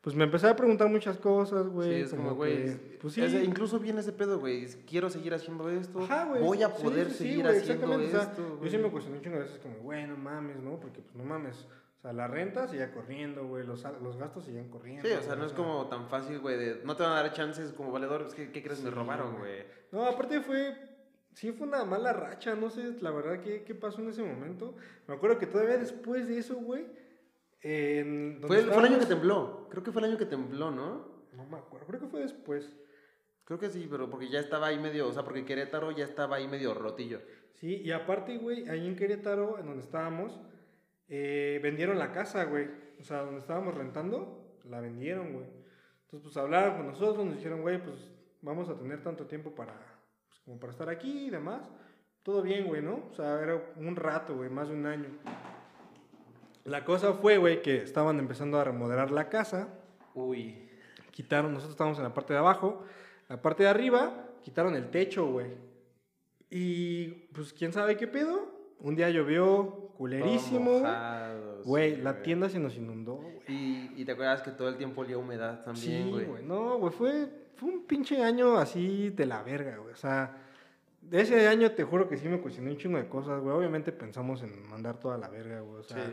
Pues me empecé a preguntar muchas cosas, güey. Sí, es como, güey, pues sí. ese- incluso viene ese pedo, güey, quiero seguir haciendo esto, Ajá, güey. voy a poder sí, sí, seguir haciendo exactamente, o sea, esto, Yo sí me cuestioné de veces como, güey, no mames, ¿no? Porque pues no mames. O sea, la renta seguía corriendo, güey, los, los gastos seguían corriendo. Sí, o sea, no es como tan fácil, güey, de no te van a dar chances como valedor, es que, ¿qué crees? Me Sí, robaron, güey. No, aparte fue. Sí, fue una mala racha. No sé, la verdad, qué, qué pasó en ese momento. Me acuerdo que todavía después de eso, güey. en donde Fue el, fue el año que tembló, creo que fue el año que tembló, ¿no? No me acuerdo, creo que fue después. Creo que sí, pero porque ya estaba ahí medio, o sea, porque Querétaro ya estaba ahí medio rotillo. Sí, y aparte, güey, ahí en Querétaro, en donde estábamos, eh, vendieron la casa, güey. O sea, donde estábamos rentando, la vendieron, güey. Entonces, pues hablaron con nosotros, nos dijeron, güey, pues vamos a tener tanto tiempo para, pues, como para estar aquí y demás. Todo bien, güey, ¿no? O sea, era un rato, güey, más de un año. La cosa fue, güey, que estaban empezando a remodelar la casa. Uy. Quitaron, nosotros estábamos en la parte de abajo, la parte de arriba, quitaron el techo, güey. Y pues quién sabe qué pedo. Un día llovió culerísimo. Güey. sí, la tienda se nos inundó, güey. Y, y te acuerdas que todo el tiempo olía humedad también, Sí, güey. güey. No, güey, fue, fue un pinche año así de la verga, güey. O sea, de ese año te juro que sí me cuestioné un chingo de cosas, güey. Obviamente pensamos en mandar toda la verga, güey. O sea, Sí.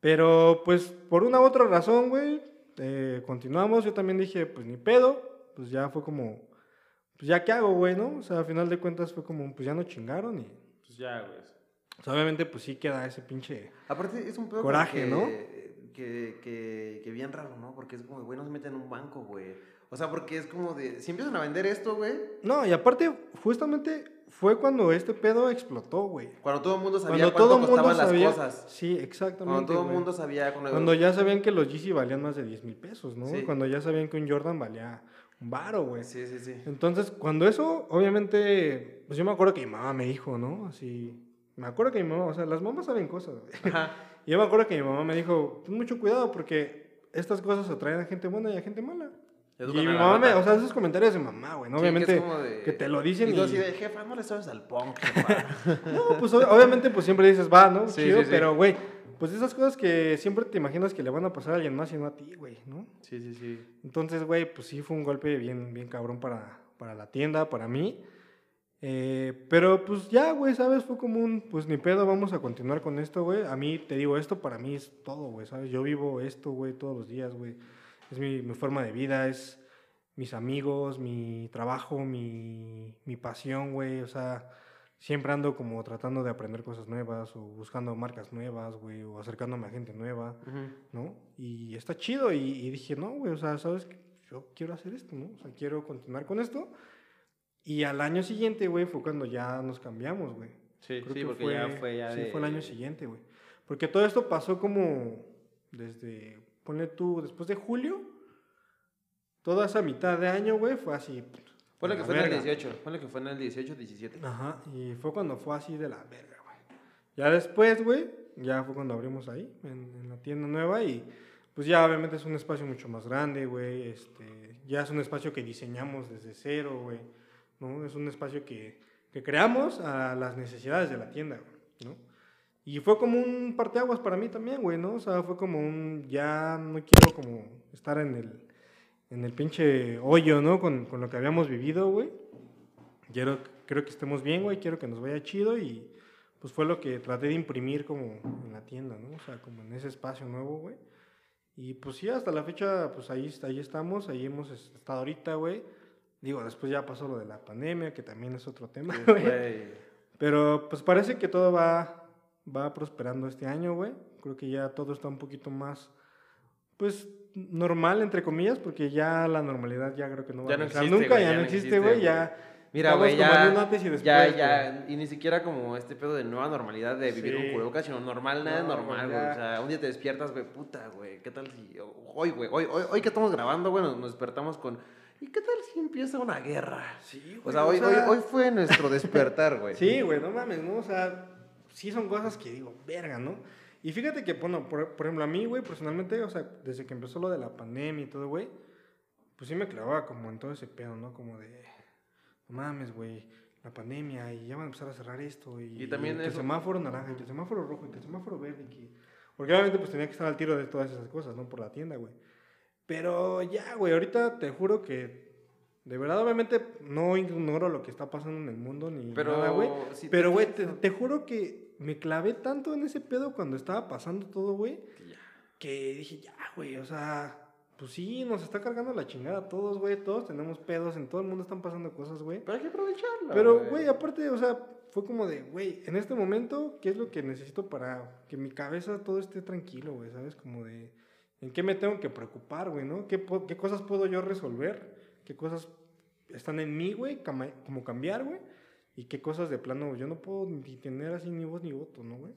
Pero pues por una u otra razón, güey, eh, continuamos. Yo también dije, pues ni pedo. Pues ya fue como, pues ya qué hago, güey, ¿no? O sea, a final de cuentas fue como, pues ya no chingaron y... Pues ya, güey. o sea, obviamente pues sí queda ese pinche... Aparte, es un pedo como Coraje, que, ¿no? Que, que, que bien raro, ¿no? Porque es como, güey, no se meten en un banco, güey. O sea, porque es como de, si empiezan a vender esto, güey, No, y aparte, justamente fue cuando este pedo explotó, güey. cuando todo el mundo sabía Cuando cuánto todo el mundo costaban sabía... las cosas. Sí, exactamente, Cuando todo el mundo sabía... Cuando, Cuando ya sabían que los Yeezy valían más de 10 mil pesos, ¿no? Sí. Cuando ya sabían que un Jordan valía varo, güey. Sí, sí, sí. Entonces, cuando eso, obviamente, pues yo me acuerdo que mi mamá me dijo, ¿no? Así, me acuerdo que mi mamá, o sea, las mamás saben cosas. Ajá. <laughs> Y yo me acuerdo que mi mamá me dijo, ten mucho cuidado porque estas cosas atraen a gente buena y a gente mala. Y mi mamá me, o sea, esos comentarios de mamá, güey, ¿no? Sí, que es Obviamente, como de- que te lo dicen Y y... tú así de, jefa, no le sabes al punk. <laughs> No, pues ob- obviamente, pues siempre dices, va, ¿no? Sí, Chido, sí, sí. pero, güey, pues esas cosas que siempre te imaginas que le van a pasar a alguien más y no a ti, güey, ¿no? sí, sí, sí. Entonces, güey, pues sí fue un golpe bien, bien cabrón para, para la tienda, para mí. Eh, pero pues ya, güey, ¿sabes? Fue como un, pues ni pedo, vamos a continuar con esto, güey. A mí, te digo, esto para mí es todo, güey, ¿sabes? Yo vivo esto, güey, todos los días, güey. Es mi, mi forma de vida, es mis amigos, mi trabajo, mi, mi pasión, güey. O sea, siempre ando como tratando de aprender cosas nuevas o buscando marcas nuevas, güey, o acercándome a gente nueva. ¿no? Y está chido. Y, y dije, no, güey, o sea, ¿sabes? Yo quiero hacer esto, ¿no? O sea, quiero continuar con esto. Y al año siguiente, güey, fue cuando ya nos cambiamos, güey. Sí, Creo sí, que porque ya fue ya Sí, de- fue el año siguiente, güey. Porque todo esto pasó como desde, ponle tú, después de julio. Toda esa mitad de año, güey, fue así. Ponle de que fue en el verga. 18. Ponle que fue en el 18, 17. Ajá, y fue cuando fue así de la verga, güey. Ya después, güey, ya fue cuando abrimos ahí, en, en la tienda nueva, y pues ya obviamente es un espacio mucho más grande, güey. Este, ya es un espacio que diseñamos desde cero, güey. ¿no? Es un espacio que, que creamos a las necesidades de la tienda, güey, ¿no? Y fue como un parteaguas para mí también, güey, ¿no? O sea, fue como un, ya no quiero como estar en el, en el pinche hoyo, ¿no? Con, con lo que habíamos vivido, güey. Quiero, creo que estemos bien, güey, quiero que nos vaya chido y pues fue lo que traté de imprimir como en la tienda, ¿no? O sea, como en ese espacio nuevo, güey. Y pues sí, hasta la fecha, pues ahí, ahí estamos, ahí hemos estado ahorita, güey. Digo, después ya pasó lo de la pandemia, que también es otro tema, güey. Pero pues parece que todo va, va prosperando este año, güey. Creo que ya todo está un poquito más, pues, normal, entre comillas, porque ya la normalidad ya creo que no va Ya a no existe, nunca, güey, ya, no existe, güey, ya... Mira, güey, ya, un antes y después, ya, güey. ya, y ni siquiera como este pedo de nueva normalidad de vivir Sí. con cubrebocas, sino normal, nada No, normal, güey, güey. O sea, un día te despiertas, güey, puta, güey, ¿qué tal si hoy, güey, hoy, hoy, hoy que estamos grabando, güey, nos, nos despertamos con, ¿y qué tal si empieza una guerra? Sí, O sea, hoy, hoy, hoy fue nuestro despertar, güey. <laughs> Sí, güey, no mames, ¿no? O sea, sí son cosas que digo, verga, ¿no? Y fíjate que, bueno, por, por ejemplo, a mí, güey, personalmente, o sea, desde que empezó lo de la pandemia y todo, güey, pues sí me clavaba como en todo ese pedo, ¿no? Como de, no mames, güey, la pandemia y ya van a empezar a cerrar esto y, Y también que el semáforo naranja y que el semáforo rojo y que el semáforo verde y que... Porque obviamente pues tenía que estar al tiro de todas esas cosas, ¿no? Por la tienda, güey. Pero ya, güey, ahorita te juro que de verdad, obviamente, no ignoro lo que está pasando en el mundo ni Pero, nada, güey. si Pero, güey, te, te juro que me clavé tanto en ese pedo cuando estaba pasando todo, güey, Que dije, ya, güey, o sea, pues sí, nos está cargando la chingada a todos, güey. Todos tenemos pedos, en todo el mundo están pasando cosas, güey. Pero hay que aprovecharlo. Pero, güey, aparte, o sea, fue como de, güey, en este momento, ¿qué es lo que necesito para que mi cabeza todo esté tranquilo, güey? ¿Sabes? Como de, ¿en qué me tengo que preocupar, güey, no? ¿Qué, qué cosas puedo yo resolver? ¿Qué cosas están en mí, güey? Como cambiar, güey. Y qué cosas de plano yo no puedo ni tener así ni voz ni voto, ¿no, güey?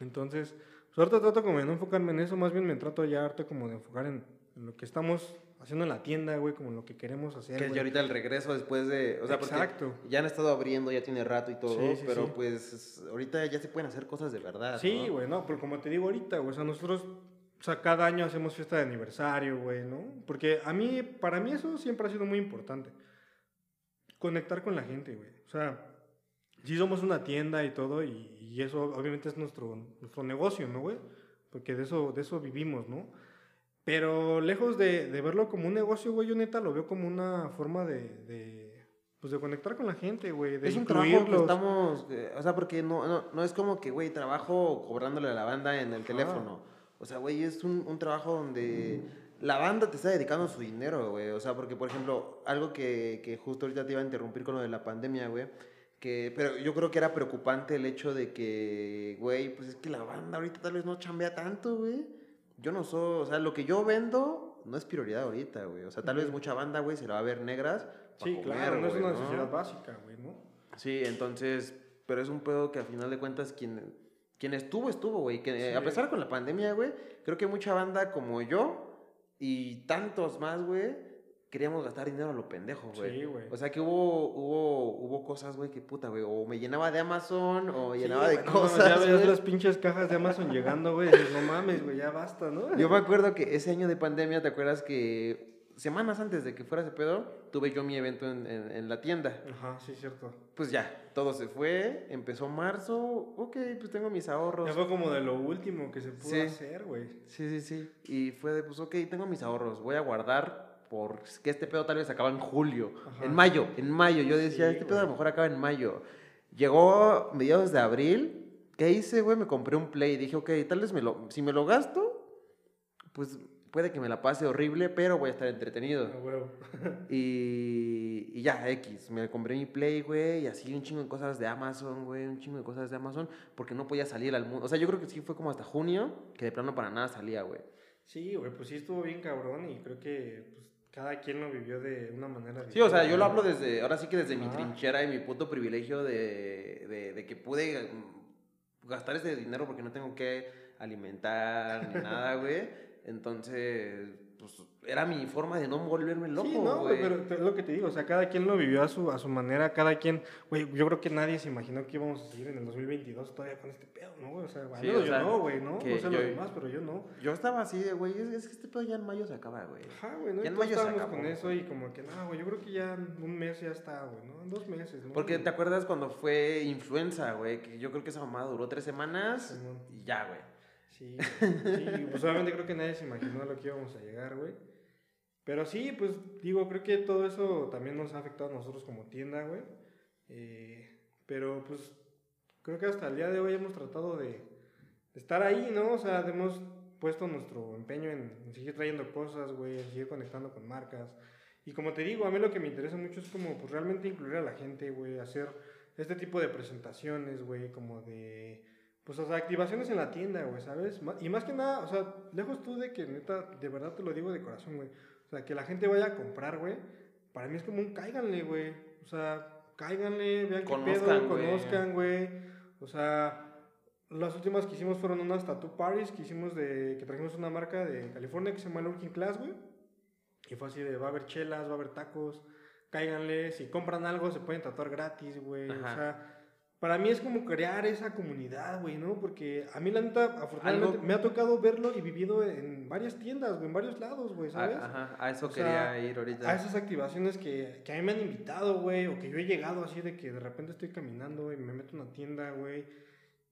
Entonces, pues ahorita trato como de no enfocarme en eso, más bien me trato ya ahorita como de enfocar en, en lo que estamos haciendo en la tienda, güey, como lo que queremos hacer, Que es ya ahorita el regreso después de. O sea, porque Exacto. ya han estado abriendo, ya tiene rato y todo. Sí, sí, pero sí. pues es- ahorita ya se pueden hacer cosas de verdad. Sí, ¿no? güey, no, pero como te digo ahorita, güey, o sea, nosotros, o sea, cada año hacemos fiesta de aniversario, güey, ¿no? Porque a mí, para mí eso siempre ha sido muy importante. Conectar con la gente, güey. O sea, sí somos una tienda y todo, y, y eso obviamente es nuestro, nuestro negocio, ¿no, güey? Porque de eso, de eso vivimos, ¿no? Pero lejos de, de verlo como un negocio, güey, yo neta lo veo como una forma de, de, pues de conectar con la gente, güey, Es un trabajo que estamos, eh, o sea, porque no, no, no es como que, güey, trabajo cobrándole a la banda en el teléfono. O sea, güey, es un, un trabajo donde la banda te está dedicando su dinero, güey. O sea, porque, por ejemplo, algo que, que justo ahorita te iba a interrumpir con lo de la pandemia, güey. Que, pero yo creo que era preocupante el hecho de que, güey, pues es que la banda ahorita tal vez no chambea tanto, güey. Yo no soy, o sea, lo que yo vendo no es prioridad ahorita, güey. O sea, tal vez mucha banda, güey, se la va a ver negras. Sí, comer, claro, no es una ¿no? necesidad básica, güey, ¿no? Sí, entonces, pero es un pedo que a final de cuentas quien, quien estuvo, estuvo, güey. Que Sí. a pesar con la pandemia, güey, creo que mucha banda como yo y tantos más, güey, queríamos gastar dinero a lo pendejo, güey. Sí, güey. O sea que hubo, hubo, hubo cosas, güey, que puta, güey. O me llenaba de Amazon o Sí, llenaba de no cosas. ya ves güey. las pinches cajas de Amazon llegando, güey. No mames, güey, ya basta, ¿no? Yo me acuerdo que ese año de pandemia, ¿te acuerdas que semanas antes de que fuera ese pedo, tuve yo mi evento en, en- en la tienda? Ajá, sí, cierto. Pues ya, todo se fue, empezó marzo, ok, pues tengo mis ahorros. Ya fue como de lo último que se pudo Sí. hacer, güey. Sí, sí, sí. Y fue de, pues, ok, tengo mis ahorros, voy a guardar porque este pedo tal vez acaba en julio, Ajá. en mayo, en mayo. Yo decía, Sí, este pedo a lo mejor acaba en mayo. Llegó mediados de abril, ¿qué hice, güey? Me compré un Play. Dije, ok, tal vez me lo, si me lo gasto, pues puede que me la pase horrible, pero voy a estar entretenido. A huevo. <laughs> Y, y ya, X, me compré mi Play, güey, y así un chingo de cosas de Amazon, güey, un chingo de cosas de Amazon, porque no podía salir al mundo. O sea, yo creo que sí fue como hasta junio, que de plano para nada salía, güey. Sí, güey, pues sí estuvo bien cabrón y creo que pues, cada quien lo vivió de una manera Sí, o sea, diferente, yo lo hablo desde, ahora sí que desde mi trinchera y mi puto privilegio de, de, de que pude mm, gastar ese dinero porque no tengo que alimentar ni nada, güey. Entonces, pues era mi forma de no volverme loco, Sí, no, güey, pero es lo que te digo, o sea, cada quien lo vivió a su, a su manera, cada quien, güey, yo creo que nadie se imaginó que íbamos a seguir en el 2022 todavía con este pedo, ¿no? güey? O sea, al Sí, menos o yo sea, no, güey, ¿no? No sé yo- los demás, pero yo no. Yo estaba así de, güey, es, es que este pedo ya en mayo se acaba, güey. Ajá, güey, ¿no? Ya Y en mayo se acabó, con eso y como que, no, güey, yo creo que ya un mes ya está, güey, ¿no? En dos meses, ¿no? Porque te acuerdas cuando fue influenza, güey, que yo creo que esa mamada duró tres semanas y ya, güey. Sí, sí, pues obviamente creo que nadie se imaginó a lo que íbamos a llegar, güey. Pero sí, pues digo, creo que todo eso también nos ha afectado a nosotros como tienda, güey. Eh, pero pues creo que hasta el día de hoy hemos tratado de, estar ahí, ¿no? O sea, hemos puesto nuestro empeño en, en seguir trayendo cosas, güey, en seguir conectando con marcas. Y como te digo, a mí lo que me interesa mucho es como pues realmente incluir a la gente, güey, hacer este tipo de presentaciones, güey, como de pues, o sea, activaciones en la tienda, güey, ¿sabes? Y más que nada, o sea, lejos tú de que neta, de verdad te lo digo de corazón, güey. O sea, que la gente vaya a comprar, güey. Para mí es como un cáiganle, güey. O sea, cáiganle, vean qué Conozcan, pedo, güey. conozcan, güey. O sea, las últimas que hicimos fueron unas tattoo parties que hicimos de, que trajimos una marca de California que se llama Lurking Class, güey. Y fue así de, va a haber chelas, va a haber tacos, cáiganle, si compran algo se pueden tatuar gratis, güey. O sea, para mí es como crear esa comunidad, güey, ¿no? Porque a mí la neta, afortunadamente, Algo- me ha tocado verlo y vivido en varias tiendas, güey, en varios lados, güey, ¿sabes? A, ajá, a eso O quería sea, ir ahorita. A esas activaciones que, que a mí me han invitado, güey, o que yo he llegado así de que de repente estoy caminando y me meto a una tienda, güey.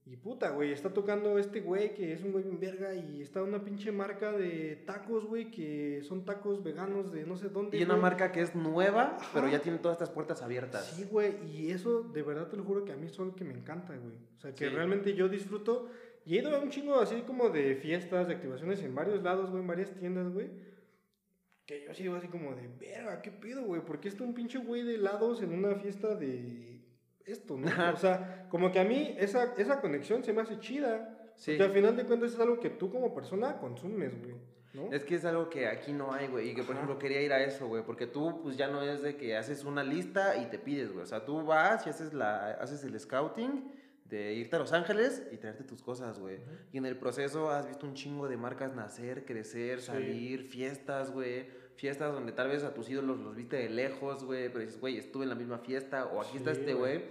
Y puta, güey, está tocando este güey que es un güey bien verga y está una pinche marca de tacos, güey, que son tacos veganos de no sé dónde. Y una güey. marca que es nueva, Ajá. pero ya tiene todas estas puertas abiertas. Sí, güey, y eso de verdad te lo juro que a mí es algo que me encanta, güey. O sea, que Sí. realmente yo disfruto. Y he ido a un chingo así como de fiestas, de activaciones en varios lados, güey, en varias tiendas, güey. Que yo sigo así como de, verga, ¿qué pido, güey? ¿Por qué está un pinche güey de helados en una fiesta de esto, no? O sea, como que a mí esa, esa conexión se me hace chida. Sí. Porque al final de cuentas es algo que tú como persona consumes, güey. ¿no? Es que es algo que aquí no hay, güey. Y que, por Ajá. ejemplo, quería ir a eso, güey. Porque tú, pues ya no es de que haces una lista y te pides, güey. O sea, tú vas y haces, la, haces el scouting de irte a Los Ángeles y traerte tus cosas, güey. Y en el proceso has visto un chingo de marcas nacer, crecer, Sí. salir, fiestas, güey. Fiestas donde tal vez a tus ídolos los viste de lejos, güey. Pero dices, güey, estuve en la misma fiesta. O aquí está Sí, este güey.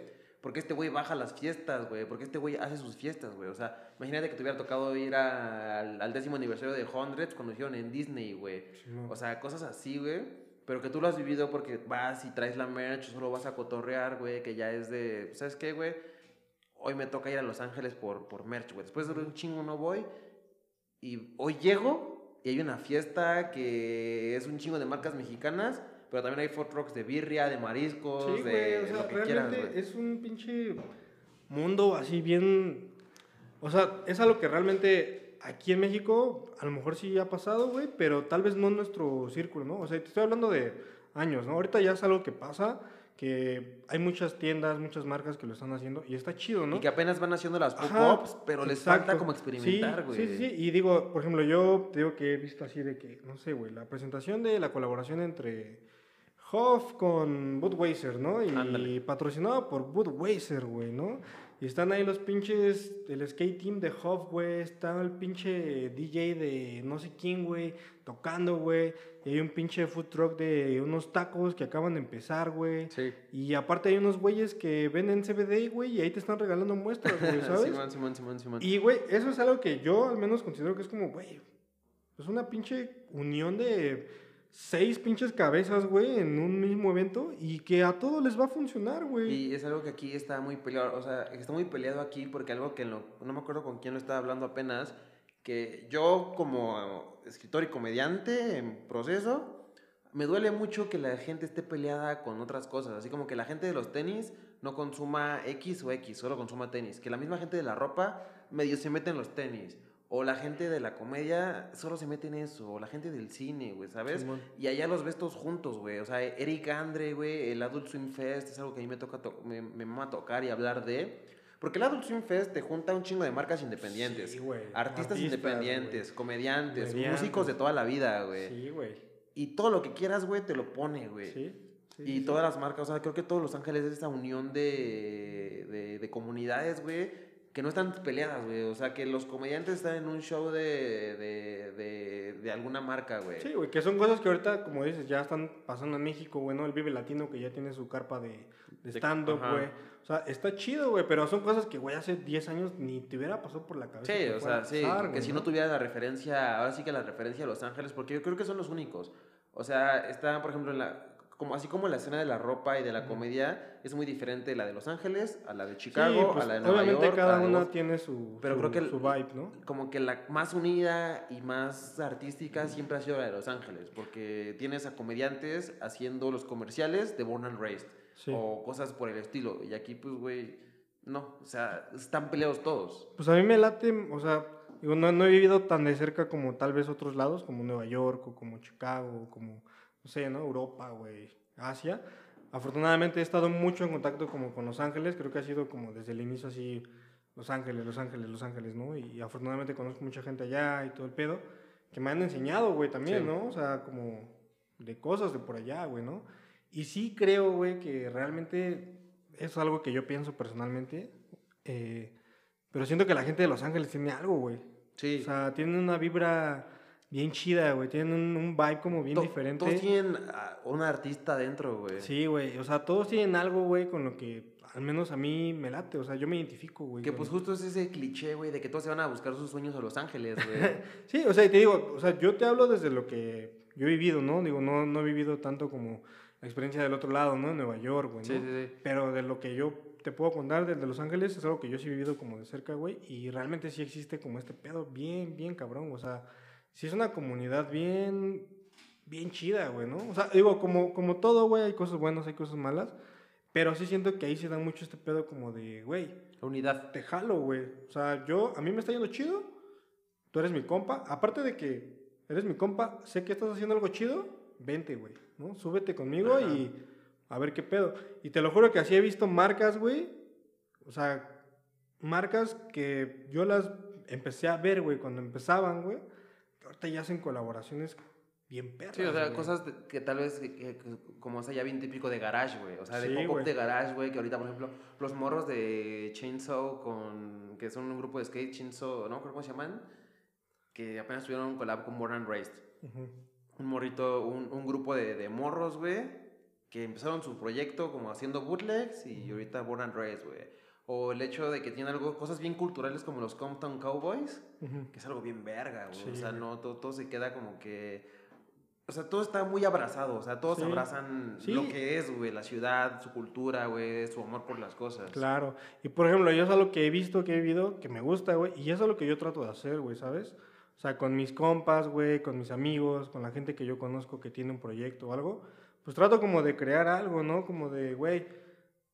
Porque este güey baja las fiestas, güey. Porque este güey hace sus fiestas, güey. O sea, imagínate que te hubiera tocado ir a- al, al décimo aniversario de Hundreds cuando hicieron en Disney, güey. Simón. O sea, cosas así, güey. Pero que tú lo has vivido porque vas y traes la merch, solo vas a cotorrear, güey. Que ya es de, ¿sabes qué, güey? Hoy me toca ir a Los Ángeles por, por merch, güey. Después de un chingo no voy. Y hoy llego y hay una fiesta que es un chingo de marcas mexicanas. Pero también hay food trucks de birria, de mariscos, Sí, de güey, o sea, lo que realmente es un pinche mundo así bien... O sea, es algo que realmente aquí en México a lo mejor sí ha pasado, güey, pero tal vez no en nuestro círculo, ¿no? O sea, te estoy hablando de años, ¿no? Ahorita ya es algo que pasa, que hay muchas tiendas, muchas marcas que lo están haciendo y está chido, ¿no? Y que apenas van haciendo las pop-ups, pero les exacto. falta como experimentar, güey. Sí, sí, sí. Y digo, por ejemplo, yo te digo que he visto así de que, no sé, güey, la presentación de la colaboración entre Hoff con Budweiser, ¿no? Y Ándale. patrocinado por Budweiser, güey, ¿no? Y están ahí los pinches del skate team de Hoff, güey. Está el pinche DJ de no sé quién, güey, tocando, güey. Y hay un pinche food truck de unos tacos que acaban de empezar, güey. Sí. Y aparte hay unos güeyes que venden CBD, güey, y ahí te están regalando muestras, güey, <laughs> ¿sabes? Simón, Simón, Simón, Simón. Y, güey, eso es algo que yo al menos considero que es como, güey, es una pinche unión de seis pinches cabezas, güey, en un mismo evento y que a todos les va a funcionar, güey. Y es algo que aquí está muy peleado, o sea, está muy peleado aquí porque algo que lo- no me acuerdo con quién lo estaba hablando apenas, que yo como escritor y comediante en proceso, me duele mucho que la gente esté peleada con otras cosas, así como que la gente de los tenis no consuma X o X, solo consuma tenis, que la misma gente de la ropa medio se mete en los tenis. O la gente de la comedia solo se mete en eso. O la gente del cine, güey, ¿sabes? Simón. Y allá los ves todos juntos, güey. O sea, Eric Andre, güey, el Adult Swim Fest es algo que a mí me toca, to- me, me mama tocar y hablar de. Porque el Adult Swim Fest te junta un chingo de marcas independientes. Sí, güey. Artistas, Artistas, independientes, comediantes, músicos de toda la vida, güey. Sí, güey. Y todo lo que quieras, güey, te lo pone, güey. Sí. sí, y sí, sí. todas las marcas, o sea, creo que todos Los Ángeles es esa unión de, de, de comunidades, güey, que no están peleadas, güey. O sea, que los comediantes están en un show de, de, de, de alguna marca, güey. Sí, güey, que son cosas que ahorita, como dices, ya están pasando en México, güey, ¿no? El Vive Latino que ya tiene su carpa de, de stand-up, güey. O sea, está chido, güey, pero son cosas que, güey, hace 10 años ni te hubiera pasado por la cabeza. Sí, o sea, sí, pasar, que si no tuviera la referencia, ahora sí que la referencia a Los Ángeles, porque yo creo que son los únicos. O sea, está, por ejemplo, en la, como, así como la escena de la ropa y de la comedia es muy diferente la de Los Ángeles, a la de Chicago, Sí, pues, a la de Nueva obviamente York. cada de una tiene su, Pero su, creo que el- su vibe, ¿no? Como que la más unida y más artística siempre ha sido la de Los Ángeles, porque tienes a comediantes haciendo los comerciales de Born and Raised Sí. o cosas por el estilo. Y aquí, pues, güey, no, o sea, están peleados todos. Pues a mí me late, o sea, digo, no, no he vivido tan de cerca como tal vez otros lados, como Nueva York o como Chicago, o como, no sé, ¿no? Europa, güey, Asia. Afortunadamente he estado mucho en contacto como con Los Ángeles, creo que ha sido como desde el inicio así, Los Ángeles, Los Ángeles, Los Ángeles, ¿no? Y afortunadamente conozco mucha gente allá y todo el pedo, que me han enseñado, güey, también, Sí. ¿no? O sea, como de cosas de por allá, güey, ¿no? Y sí creo, güey, que realmente es algo que yo pienso personalmente. eh, pero siento que la gente de Los Ángeles tiene algo, güey. Sí. O sea, tienen una vibra bien chida, güey. Tienen un, un vibe como bien To- diferente. Todos tienen a una artista dentro, güey. Sí, güey. O sea, todos tienen algo, güey, con lo que al menos a mí me late. O sea, yo me identifico, güey. Que pues justo es ese cliché, güey, de que todos se van a buscar sus sueños a Los Ángeles, güey. <laughs> Sí, o sea, y te digo, o sea, yo te hablo desde lo que yo he vivido, ¿no? Digo, no, no he vivido tanto como la experiencia del otro lado, ¿no? En Nueva York, güey, ¿no? Sí, sí, sí. Pero de lo que yo te puedo contar del de Los Ángeles, es algo que yo sí he vivido como de cerca, güey, y realmente sí existe como este pedo bien, bien cabrón, o sea, sí es una comunidad bien, bien chida, güey, ¿no? O sea, digo, como, como todo, güey, hay cosas buenas, hay cosas malas, pero sí siento que ahí se da mucho este pedo como de, güey, Unidad. te jalo, güey. O sea, yo, a mí me está yendo chido, tú eres mi compa, aparte de que eres mi compa, sé que estás haciendo algo chido, vente, güey, ¿no? Súbete conmigo Ajá. y a ver qué pedo. Y te lo juro que así he visto marcas, güey, o sea, marcas que yo las empecé a ver, güey, cuando empezaban, güey, ahorita ya hacen colaboraciones bien perras. Sí, o sea, güey. cosas de- que tal vez, que- como o sea, ya bien típico de garage, güey. O sea, de Sí, pop-up de garage, güey, que ahorita, por ejemplo, los morros de Chainsaw, con, que son un grupo de skate, Chainsaw, ¿no? ¿Cómo se llaman? Que apenas tuvieron un collab con Born and Raised. Un morrito, un, un grupo de, de morros, güey, que empezaron su proyecto como haciendo bootlegs y ahorita Born and Raised, güey. O el hecho de que tienen algo, cosas bien culturales como los Compton Cowboys, Ujú. que es algo bien verga, güey. o Sí, sea, güey. no, todo, todo se queda como que. O sea, todo está muy abrazado. O sea, todos Sí. abrazan Sí. lo que es, güey, la ciudad, su cultura, güey, su amor por las cosas. Claro. Y por ejemplo, yo es algo que he visto, que he vivido, que me gusta, güey. Y eso es lo que yo trato de hacer, güey, ¿sabes? O sea, con mis compas, güey, con mis amigos, con la gente que yo conozco que tiene un proyecto o algo, pues trato como de crear algo, ¿no? Como de, güey,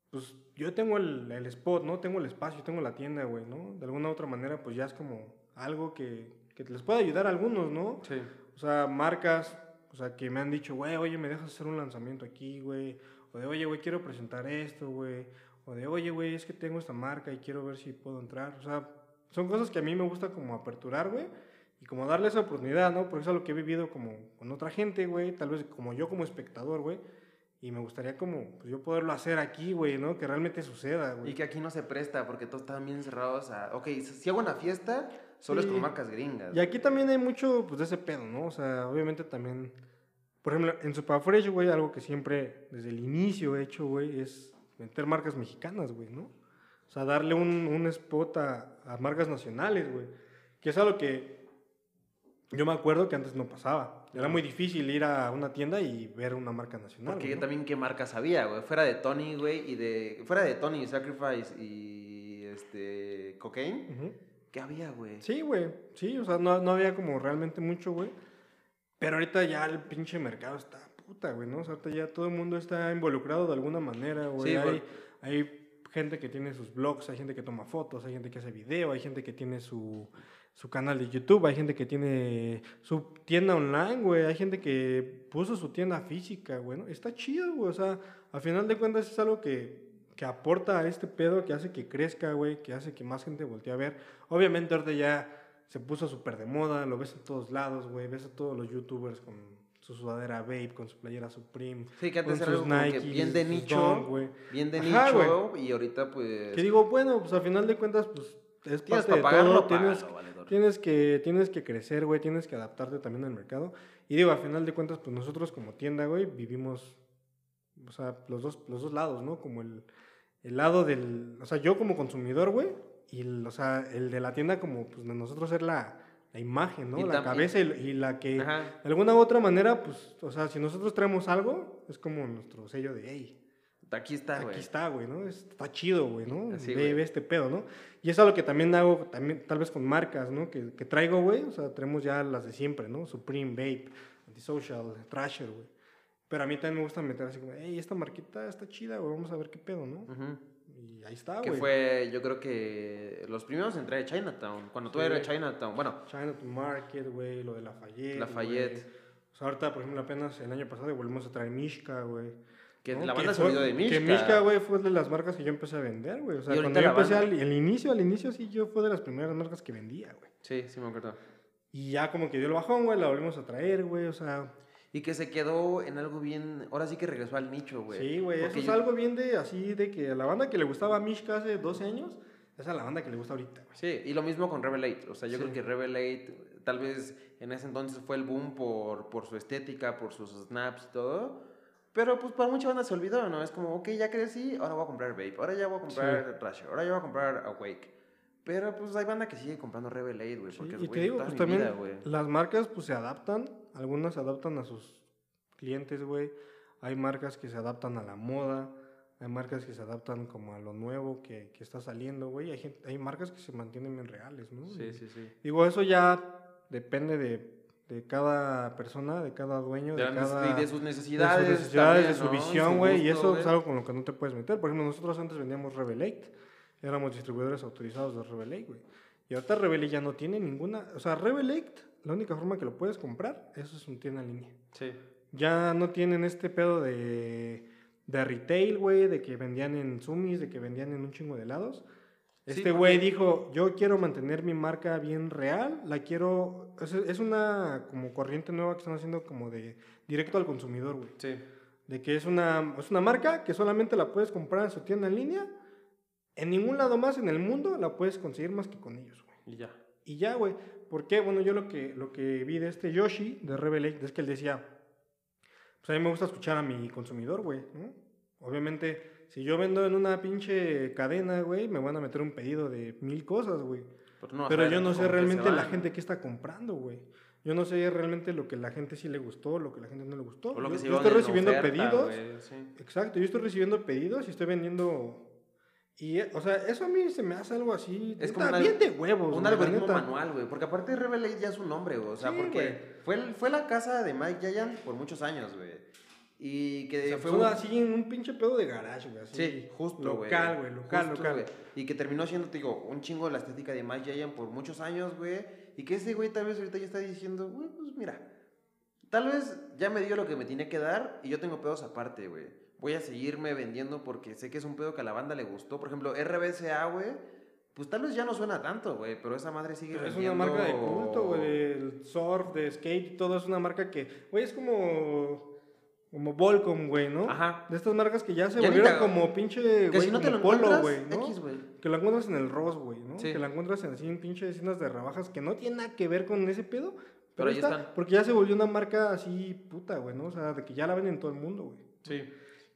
pues yo tengo el, el spot, ¿no? Tengo el espacio, tengo la tienda, güey, ¿no? De alguna u otra manera, pues ya es como algo que, que les puede ayudar a algunos, ¿no? Sí. O sea, marcas, o sea, que me han dicho, güey, oye, me dejas hacer un lanzamiento aquí, güey. O de, oye, güey, quiero presentar esto, güey. O de, oye, güey, es que tengo esta marca y quiero ver si puedo entrar. O sea, son cosas que a mí me gusta como aperturar, güey. Y como darle esa oportunidad, ¿no? Porque eso es lo que he vivido como con otra gente, güey. Tal vez como yo como espectador, güey. Y me gustaría como, pues yo poderlo hacer aquí, güey, ¿no? Que realmente suceda, güey. Y que aquí no se presta porque todos están bien cerrados a. Ok, si hago una fiesta, solo Sí. es con marcas gringas. Y aquí también hay mucho, pues, de ese pedo, ¿no? O sea, obviamente también, por ejemplo, en Superfresh, güey, algo que siempre desde el inicio he hecho, güey, es meter marcas mexicanas, güey, ¿no? O sea, darle un, un spot a, a marcas nacionales, güey. Que es algo que yo me acuerdo que antes no pasaba. Era muy difícil ir a una tienda y ver una marca nacional. Porque güey, yo ¿no? también qué marcas había, güey. Fuera de Tony, güey, y de. Fuera de Tony, Sacrifice y. Este. Cocaine. ¿Qué había, güey? Sí, güey. Sí, o sea, no, no había como realmente mucho, güey. Pero ahorita ya el pinche mercado está puta, güey, ¿no? O sea, ahorita ya todo el mundo está involucrado de alguna manera, güey. Sí, hay, güey. hay gente que tiene sus blogs, hay gente que toma fotos, hay gente que hace video, hay gente que tiene su, su canal de YouTube, hay gente que tiene su tienda online, güey. Hay gente que puso su tienda física, güey, ¿no? Está chido, güey. O sea, al final de cuentas es algo que, que aporta a este pedo, que hace que crezca, güey, que hace que más gente voltee a ver. Obviamente ahorita ya se puso súper de moda, lo ves en todos lados, güey. Ves a todos los youtubers con su sudadera Vape, con su playera Supreme. Sí, que antes con era sus Nikes, bien de nicho. Güey. bien de Ajá, nicho. Y ahorita, pues. Que digo, bueno, pues al final de cuentas, pues es Tienes parte de todo. Tienes, págalo, valedor. Tienes, que, tienes que crecer, güey. Tienes que adaptarte también al mercado. Y digo, al final de cuentas, pues nosotros como tienda, güey, vivimos, o sea, los dos, los dos lados, ¿no? Como el, el lado del, o sea, yo como consumidor, güey, y el, o sea, el de la tienda como, pues de nosotros ser la, la imagen, ¿no? Y la cabeza y, y la que, Ajá. de alguna u otra manera, pues, o sea, si nosotros traemos algo, es como nuestro sello de, hey, Aquí está, güey. Aquí está, güey, ¿no? Está chido, güey, ¿no? Así, ve, ve este pedo, ¿no? Y es algo que también hago, también, tal vez con marcas, ¿no? Que, que traigo, güey. O sea, tenemos ya las de siempre, ¿no? Supreme, Vape, Antisocial, Thrasher, güey. Pero a mí también me gusta meter así como, hey, esta marquita está chida, güey, vamos a ver qué pedo, ¿no? Ujú. Y ahí está, Que güey. fue, yo creo que los primeros en traer Chinatown. Cuando tú Sí. eras Chinatown. Bueno, Chinatown Market, güey, lo de Lafayette. Lafayette. güey. O sea, ahorita, por ejemplo, apenas el año pasado volvimos a traer Mishka, güey. Que ¿no? la banda se fue- olvidó de Mishka. Que Mishka, güey, fue de las marcas que yo empecé a vender, güey. O sea, cuando yo empecé al el inicio, al inicio sí, yo fue de las primeras marcas que vendía, güey. Sí, sí me acuerdo. Y ya como que dio el bajón, güey, la volvimos a traer, güey, o sea... Y que se quedó en algo bien. Ahora sí que regresó al nicho, güey. Sí, güey, eso Porque es yo- algo bien de así, de que la banda que le gustaba a Mishka hace 12 años, esa es la banda que le gusta ahorita, güey. Sí, y lo mismo con Revelate. O sea, yo Sí. creo que Revelate tal vez en ese entonces fue el boom por, por su estética, por sus snaps y todo. Pero pues para mucha banda se olvidó, ¿no? Es como, ok, ya crecí, ahora voy a comprar Vape, ahora ya voy a comprar Thrasher, ahora ya voy a comprar Awake. Pero pues hay banda que sigue comprando Revelate, güey, Sí, porque y güey, te digo, pues también vida, güey. las marcas pues se adaptan, algunas se adaptan a sus clientes, güey. Hay marcas que se adaptan a la moda, hay marcas que se adaptan como a lo nuevo que, que está saliendo, güey. Hay, gente- hay marcas que se mantienen bien reales, ¿no? Sí, Y- sí, sí. Digo, eso ya depende de, de cada persona, de cada dueño, De, de, cada... y de sus de necesidades. sus necesidades, de también, su ¿no? visión, güey, y eso es algo con lo que no te puedes meter. Por ejemplo, nosotros antes vendíamos Revelate, éramos distribuidores autorizados de Revelate, güey. Y ahorita Revelate ya no tiene ninguna, o sea, Revelate, la única forma que lo puedes comprar, eso es un tienda en línea. Sí. Ya no tienen este pedo de, de retail, güey, de que vendían en Sumis, de que vendían en un chingo de helados. Sí, Este güey porque- dijo, yo quiero mantener mi marca bien real, la quiero... Es, es una como corriente nueva que están haciendo como de directo al consumidor, güey. Sí. De que es una, es una marca que solamente la puedes comprar en su tienda en línea. En ningún lado más en el mundo la puedes conseguir más que con ellos, güey. Y ya. Y ya, güey. ¿Por qué? Bueno, yo lo que, lo que vi de este Yoshi, de Revelate, es que él decía, pues a mí me gusta escuchar a mi consumidor, güey, ¿no? Obviamente, si yo vendo en una pinche cadena, güey, me van a meter un pedido de mil cosas, güey. Pero, no yo no sé realmente la gente que está comprando, güey. Yo no sé realmente lo que la gente sí le gustó, lo que la gente no le gustó. Lo yo que estoy en recibiendo oferta, pedidos. sí. Exacto, yo estoy recibiendo pedidos y estoy vendiendo. Y, o sea, eso a mí se me hace algo así. Es como bien de huevos. Un algoritmo manual, güey. Porque aparte Revelate ya es un nombre, güey. O sea, Sí, porque fue, fue la casa de Mike Giant por muchos años, güey. Y que O sea, fue un- así en un pinche pedo de garage, güey. así, Sí, justo, güey. Local, güey, local, Justo, local. güey. Y que terminó siendo, te digo, un chingo de la estética de Mike Giant por muchos años, güey. Y que ese güey tal vez ahorita ya está diciendo, güey, pues mira, tal vez ya me dio lo que me tenía que dar y yo tengo pedos aparte, güey. Voy a seguirme vendiendo porque sé que es un pedo que a la banda le gustó. Por ejemplo, RBCA, güey, pues tal vez ya no suena tanto, güey, pero esa madre sigue Pero es una marca de culto, güey, del surf, de skate, todo es una marca que, güey, es como, como Volcom, güey, ¿no? Ajá. De estas marcas que ya se Ya volvieron te- como pinche, Que güey, si no te como lo polo, güey, ¿no? X. Que la encuentras en el Ross, güey, ¿no? Sí. Que la encuentras en así en pinche tiendas de rebajas que no tiene nada que ver con ese pedo. Pero ahí está, están. Porque ya se volvió una marca así puta, güey, ¿no? O sea, de que ya la ven en todo el mundo, güey. Sí.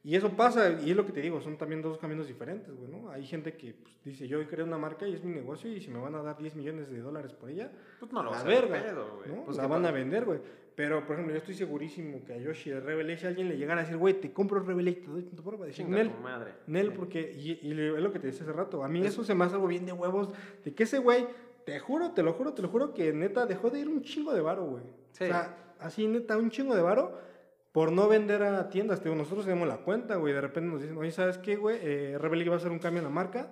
Y eso pasa, y es lo que te digo, son también dos caminos diferentes, güey, ¿no? Hay gente que pues, dice, yo creo una marca y es mi negocio y si me van a dar 10 millones de dólares por ella, Pues no lo la vas a ver verga, pedo, güey. ¿no? Pues la van a vender, güey. Pero, por ejemplo, yo estoy segurísimo que a Yoshi de Revelate, si alguien le llegara a decir, güey, te compro Revelate, te doy tanto por va a decir, Nel, tu madre. Nel, porque, y, es lo que te decía hace rato, a mí eso se me hace algo bien de huevos, de que ese güey, te juro, te lo juro, te lo juro, que neta dejó de ir un chingo de varo, güey. Sí. O sea, así neta, un chingo de varo por no vender a tiendas. Digo, nosotros tenemos la cuenta, güey, de repente nos dicen, oye, ¿sabes qué, güey? Eh, Revelate va a hacer un cambio en la marca.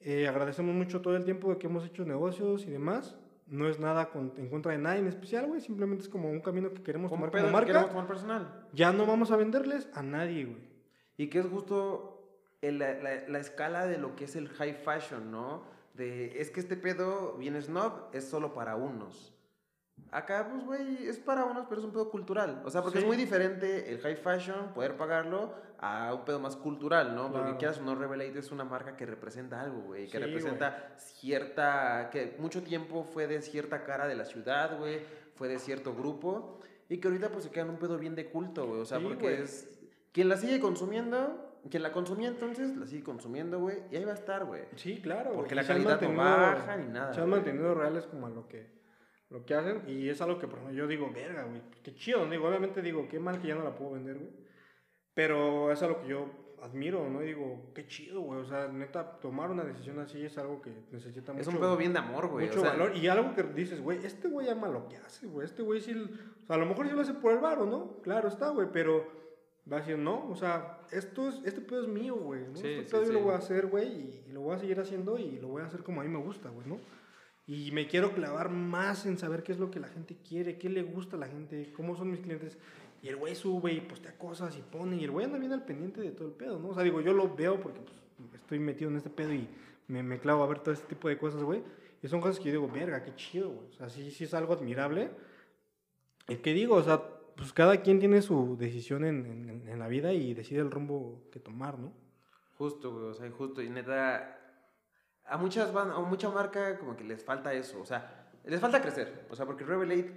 Eh, agradecemos mucho todo el tiempo que hemos hecho negocios y demás. No es nada con- en contra de nadie en especial, güey. Simplemente es como un camino que queremos tomar pedo como marca. queremos tomar personal. Ya no vamos a venderles a nadie, güey. Y que es justo el- la, la- la escala de lo que es el high fashion, ¿no? De, es que este pedo bien snob es solo para unos. Acá, pues, güey, es para unos, pero es un pedo cultural. O sea, porque Sí. es muy diferente el high fashion, poder pagarlo, a un pedo más cultural, ¿no? Porque Claro. quieras o no, Revelate es una marca que representa algo, güey. Que Sí, representa cierta... Que mucho tiempo fue de cierta cara de la ciudad, güey. Fue de cierto grupo. Y que ahorita, pues, se queda en un pedo bien de culto, güey. O sea, Sí, porque güey. es... Quien la sigue consumiendo... Quien la consumía entonces, la sigue consumiendo, güey. Y ahí va a estar, güey. Sí, claro. Porque la calidad no baja ni nada, Se han güey. mantenido reales como a lo que, lo que hacen. Y es algo que, por ejemplo, yo digo, verga, güey. Qué chido, ¿no? Digo, obviamente digo, qué mal que ya no la puedo vender, güey. Pero es algo que yo admiro, ¿no? Y digo, qué chido, güey. O sea, neta, tomar una decisión así es algo que necesita mucho. Es un pedo bien de amor, güey. mucho o sea, valor. Y algo que dices, güey, este güey ama lo que hace, güey. Este güey sí. O sea, a lo mejor sí lo hace por el varo, ¿no? Claro está, güey. Pero va a decir, no. O sea, esto es, este pedo es mío, güey. ¿no? Sí, este sí, pedo yo sí. lo voy a hacer, güey. Y, y lo voy a seguir haciendo y lo voy a hacer como a mí me gusta, güey, ¿no? Y me quiero clavar más en saber qué es lo que la gente quiere, qué le gusta a la gente, cómo son mis clientes. Y el güey sube y postea cosas y pone. Y el güey anda bien al pendiente de todo el pedo, ¿no? O sea, digo, yo lo veo porque pues, estoy metido en este pedo y me, me clavo a ver todo este tipo de cosas, güey. Y son cosas que yo digo, verga, qué chido, güey. O sea, sí, sí es algo admirable. Y que digo, o sea, pues cada quien tiene su decisión en, en- en la vida y decide el rumbo que tomar, ¿no? Justo, güey, o sea, justo. Y neta, a muchas van, a mucha marca como que les falta eso, o sea, les falta crecer. O sea, porque Revelate,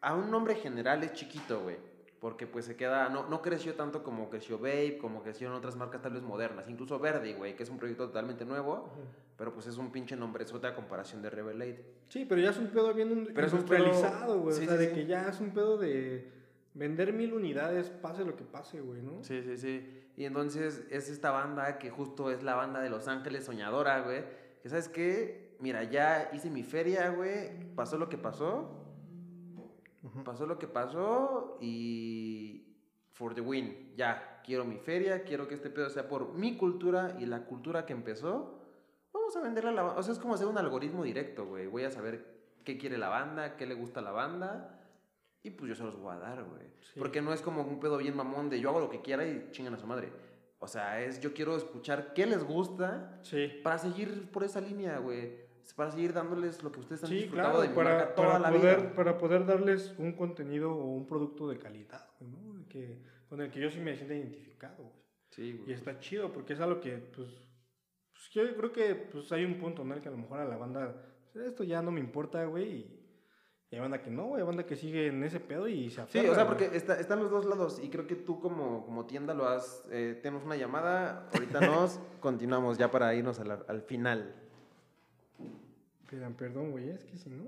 a un nombre general es chiquito, güey. Porque pues se queda, no, no creció tanto como creció Babe, como crecieron otras marcas tal vez modernas. Incluso Verdi, güey, que es un proyecto totalmente nuevo, pero pues es un pinche nombrezote a comparación de Revelate. Sí, pero ya es un pedo bien Pero es un industrializado, güey. sí, o sea, sí, de sí. que ya es un pedo de vender mil unidades, pase lo que pase, güey, ¿no? Sí, sí, sí. Y entonces es esta banda que justo es la banda de Los Ángeles Soñadora, güey. Que sabes qué, mira, ya hice mi feria, güey. Pasó lo que pasó. Pasó lo que pasó y for the win. Ya, quiero mi feria, quiero que este pedo sea por mi cultura y la cultura que empezó. Vamos a venderla a la banda. O sea, es como hacer un algoritmo directo, güey. Voy a saber qué quiere la banda, qué le gusta a la banda. Y pues yo se los voy a dar, güey. Porque no es como un pedo bien mamón de yo hago lo que quiera y chingan a su madre. O sea, es yo quiero escuchar qué les gusta Sí. para seguir por esa línea, güey. Para seguir dándoles lo que ustedes han Sí, disfrutado claro, de mi para, marca toda para la poder, vida. para poder darles un contenido o un producto de calidad, güey, ¿no? Que, con el que yo sí me siento identificado, güey. Sí, Y güey. está chido porque es algo que, pues, pues, yo creo que pues, hay un punto en el que a lo mejor a la banda, pues, esto ya no me importa, güey. Y, y hay banda que no. Hay banda que sigue en ese pedo y se Sí, aferra. o sea, porque está- están los dos lados y creo que tú como, como tienda lo has... Eh, tenemos una llamada, ahorita nos <laughs> continuamos ya para irnos al, al final. Perdón, güey, es que si no.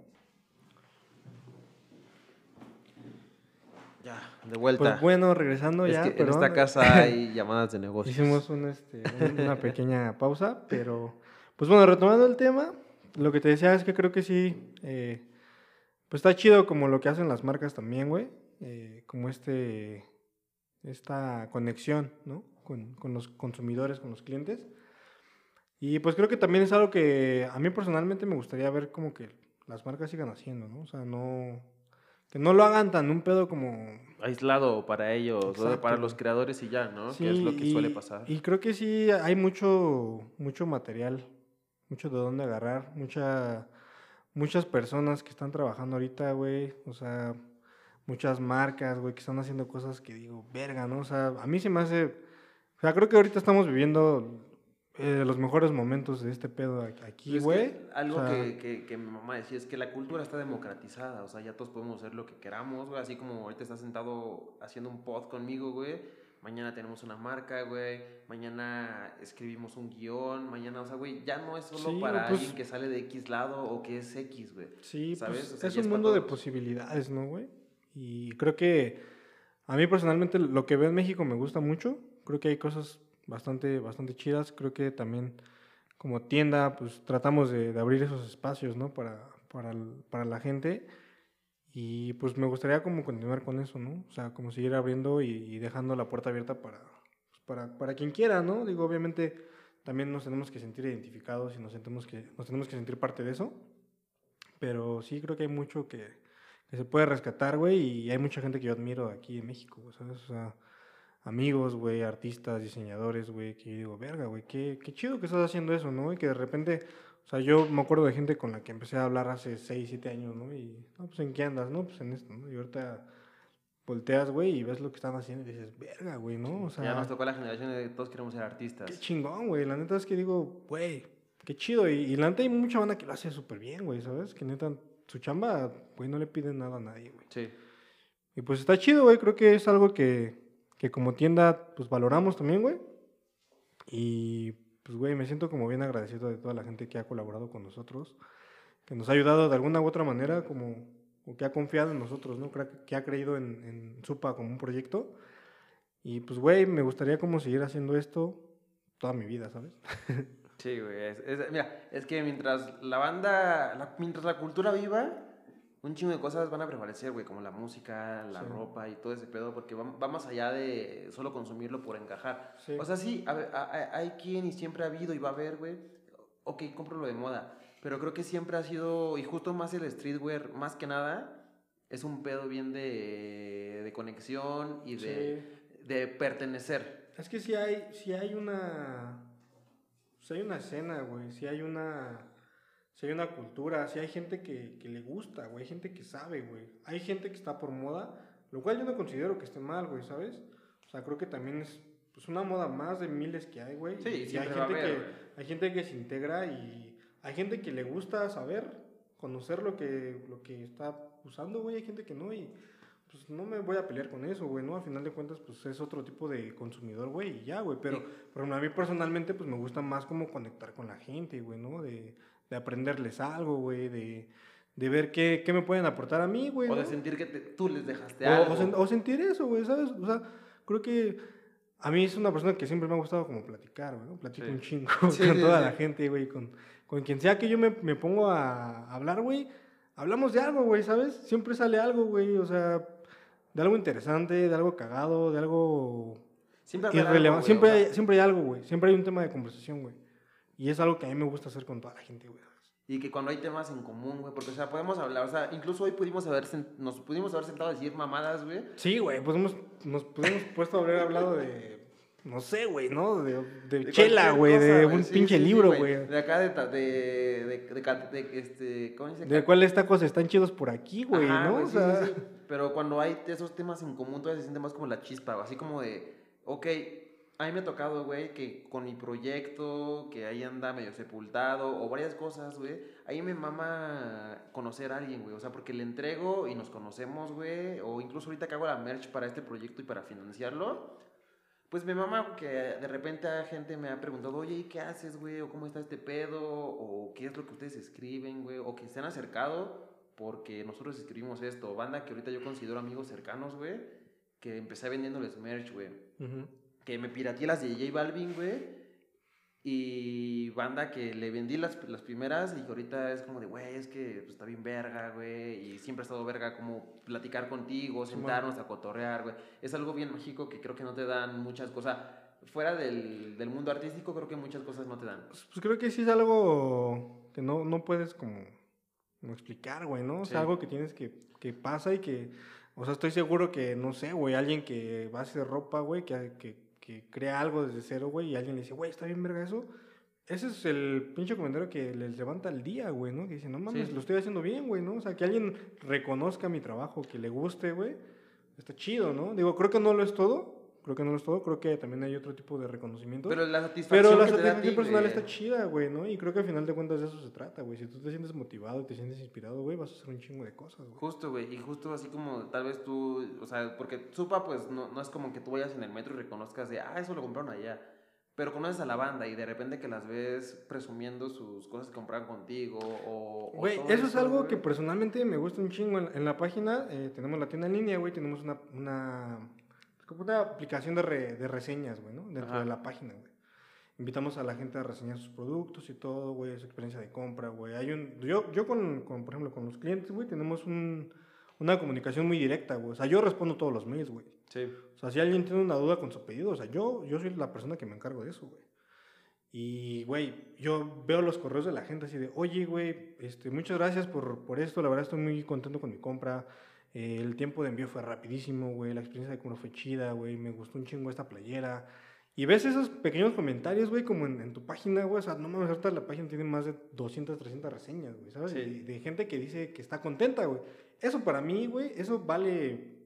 Ya, de vuelta. Pues bueno, regresando es ya. que en esta casa <laughs> hay llamadas de negocios. Hicimos un, este, un- una pequeña pausa, pero pues bueno, retomando el tema, lo que te decía es que creo que sí, eh, pues está chido como lo que hacen las marcas también, güey, eh, como este, esta conexión, ¿no? Con, con los consumidores, con los clientes. Y pues creo que también es algo que a mí personalmente me gustaría ver como que las marcas sigan haciendo, ¿no? O sea, no, que no lo hagan tan un pedo como Aislado para ellos, Exacto, para los creadores y ya, ¿no? que es lo que y- suele pasar. Y creo que sí hay mucho, mucho material, mucho de dónde agarrar, mucha, muchas personas que están trabajando ahorita, güey. O sea, muchas marcas, güey, que están haciendo cosas que digo, verga, ¿no? O sea, a mí se me hace. O sea, creo que ahorita estamos viviendo eh, los mejores momentos de este pedo aquí, güey. algo O sea, que, que, que mi mamá decía es que la cultura está democratizada, o sea, ya todos podemos hacer lo que queramos, güey, así como ahorita estás sentado haciendo un pod conmigo, güey, mañana tenemos una marca, güey, mañana escribimos un guion, mañana, o sea, güey, ya no es solo Sí, para pues- alguien que sale de X lado o que es X, güey. Sí, ¿sabes? pues O sea, es un es mundo de posibilidades, ¿no, güey? Y creo que a mí personalmente lo que veo en México me gusta mucho. Creo que hay cosas bastante, bastante chidas. Creo que también como tienda, pues tratamos de, de abrir esos espacios, ¿no? Para, para, para la gente. Y pues me gustaría como continuar con eso, ¿no? O sea, como seguir abriendo y, y dejando la puerta abierta para, pues, para, para quien quiera, ¿no? Digo, obviamente también nos tenemos que sentir identificados y nos, sentimos que, nos tenemos que sentir parte de eso. Pero sí creo que hay mucho que, que se puede rescatar, güey, y hay mucha gente que yo admiro aquí en México, ¿sabes? O sea, amigos, güey, artistas, diseñadores, güey, que yo digo, verga, güey, qué, qué chido que estás haciendo eso, ¿no? Y que de repente, o sea, yo me acuerdo de gente con la que empecé a hablar hace 6, 7 años, ¿no? Y, no, pues, ¿en qué andas? No, pues en esto, ¿no? Y ahorita volteas, güey, y ves lo que están haciendo y dices, verga, güey, ¿no? O sea, ya nos tocó la generación de todos queremos ser artistas. Qué chingón, güey. La neta es que digo, güey, qué chido. Y, y la neta hay mucha banda que lo hace súper bien, güey, ¿sabes? Que neta, su chamba, güey, no le piden nada a nadie, güey. Sí. Y pues está chido, güey. Creo que es algo que, que como tienda, pues valoramos también, güey. Y pues, güey, me siento como bien agradecido de toda la gente que ha colaborado con nosotros, que nos ha ayudado de alguna u otra manera, como, o que ha confiado en nosotros, ¿no? Que ha creído en, en Supa como un proyecto. Y pues, güey, me gustaría como seguir haciendo esto toda mi vida, ¿sabes? <laughs> Sí, güey. es- es- mira, es que mientras la banda, la- mientras la cultura viva, un chingo de cosas van a prevalecer, güey, como la música, la Sí. ropa y todo ese pedo, porque va, va más allá de solo consumirlo por encajar. Sí. O sea, sí, a- a- hay quien y siempre ha habido y va a haber, güey. Ok, compro lo de moda, pero creo que siempre ha sido, y justo más el streetwear, más que nada, es un pedo bien de, de conexión y de, de pertenecer. Es que si hay, si hay una. Si hay una escena, güey. Si hay una. Si hay una cultura. Si hay gente que, que le gusta, güey. Hay gente que sabe, güey. Hay gente que está por moda. Lo cual yo no considero que esté mal, güey, ¿sabes? O sea, creo que también es pues, una moda más de miles que hay, güey. Sí, y hay gente, haber, que, hay gente que se integra y hay gente que le gusta saber, conocer lo que, lo que está usando, güey. Hay gente que no y pues no me voy a pelear con eso, güey, ¿no? A final de cuentas, pues es otro tipo de consumidor, güey, y ya, güey. Pero, Sí. pero a mí personalmente, pues me gusta más como conectar con la gente, güey, ¿no? De, de aprenderles algo, güey, de, de ver qué, qué me pueden aportar a mí, güey. O de sentir que te- tú les dejaste O, algo. o sen- o sentir eso, güey, ¿sabes? O sea, creo que a mí es una persona que siempre me ha gustado como platicar, güey, ¿no? Platico Sí. un chingo <laughs> Sí, con sí, toda la gente, güey, con, con quien sea que yo me, me pongo a hablar, güey, hablamos de algo, güey, ¿sabes? Siempre sale algo, güey, o sea, de algo interesante, de algo cagado, de algo Siempre algo, güey, Siempre, o sea, hay, siempre hay algo, güey, siempre hay un tema de conversación, güey. Y es algo que a mí me gusta hacer con toda la gente, güey. Y que cuando hay temas en común, güey, porque, o sea, podemos hablar, o sea, incluso hoy pudimos haber, nos pudimos haber sentado a decir mamadas, güey. Sí, güey, pues hemos, nos pudimos <laughs> puesto a haber hablado de, no sé, güey, ¿no? De, de, de chela, güey, de un sí, pinche sí, libro, güey. De acá, de, de, este, ¿cómo dice? De cuáles tacos están chidos por aquí, güey, ¿no? O sea, sí, sí. Pero cuando hay esos temas en común, todavía se siente más como la chispa, así como de, ok, a mí me ha tocado, güey, que con mi proyecto, que ahí anda medio sepultado, o varias cosas, güey, ahí me mama conocer a alguien, güey, o sea, porque le entrego y nos conocemos, güey, o incluso ahorita que hago la merch para este proyecto y para financiarlo, pues me mama que de repente gente me ha preguntado, oye, ¿y qué haces, güey? ¿O cómo está este pedo? ¿O qué es lo que ustedes escriben, güey? O que se han acercado porque nosotros escribimos esto. Banda que ahorita yo considero amigos cercanos, güey, que empecé vendiéndoles merch, güey. ujú. Que me pirateé las de J Balvin, güey. Y banda que le vendí las, las primeras y que ahorita es como de, güey, es que pues, está bien verga, güey. Y siempre ha estado verga como platicar contigo, sentarnos a cotorrear, güey. Es algo bien mágico que creo que no te dan muchas cosas. Fuera del, del mundo artístico, creo que muchas cosas no te dan. Pues, pues creo que sí es algo que no, no puedes como, como explicar, güey, ¿no? O sea, Sí. algo que tienes que, que pasa y que, o sea, estoy seguro que, no sé, güey, alguien que va a hacer ropa, güey, que, que, que crea algo desde cero, güey, y alguien le dice, güey, está bien verga eso. Ese es el pinche comentario que les levanta el día, güey, ¿no? Que dice, no mames, Sí. lo estoy haciendo bien, güey, ¿no? O sea, que alguien reconozca mi trabajo, que le guste, güey, está chido, ¿no? Digo, creo que no lo es todo, creo que no lo es todo, creo que también hay otro tipo de reconocimiento. Pero la satisfacción Pero la que te da a satisfacción ti, personal güey. está chida, güey, ¿no? Y creo que al final de cuentas de eso se trata, güey. Si tú te sientes motivado y te sientes inspirado, güey, vas a hacer un chingo de cosas, güey. Justo, güey, y justo así como tal vez tú, o sea, porque Supa, pues no, no es como que tú vayas en el metro y reconozcas de, ah, eso lo compraron allá. Pero conoces a la banda y de repente que las ves presumiendo sus cosas que compraron contigo o... Güey, eso es algo güey. que personalmente me gusta un chingo. En, en la página eh, tenemos la tienda en línea, güey. Tenemos una, una, como una aplicación de, re- de reseñas, güey, ¿no? Dentro Ajá. de la página, güey. Invitamos a la gente a reseñar sus productos y todo, güey, su experiencia de compra, güey. Hay un, yo, yo con, con, por ejemplo, con los clientes, güey, tenemos un, una comunicación muy directa, güey. O sea, yo respondo todos los mails, güey. Sí. O sea, si alguien tiene una duda con su pedido, o sea, yo, yo soy la persona que me encargo de eso, güey. Y, güey, yo veo los correos de la gente así de, oye, güey, este, muchas gracias por, por esto, la verdad estoy muy contento con mi compra. Eh, el tiempo de envío fue rapidísimo, güey, la experiencia de compra fue chida, güey, me gustó un chingo esta playera. Y ves esos pequeños comentarios, güey, como en, en tu página, güey, o sea, no mames, ahorita la página tiene más de 200, 300 reseñas, güey, ¿sabes? Sí. De, de gente que dice que está contenta, güey. Eso para mí, güey, eso vale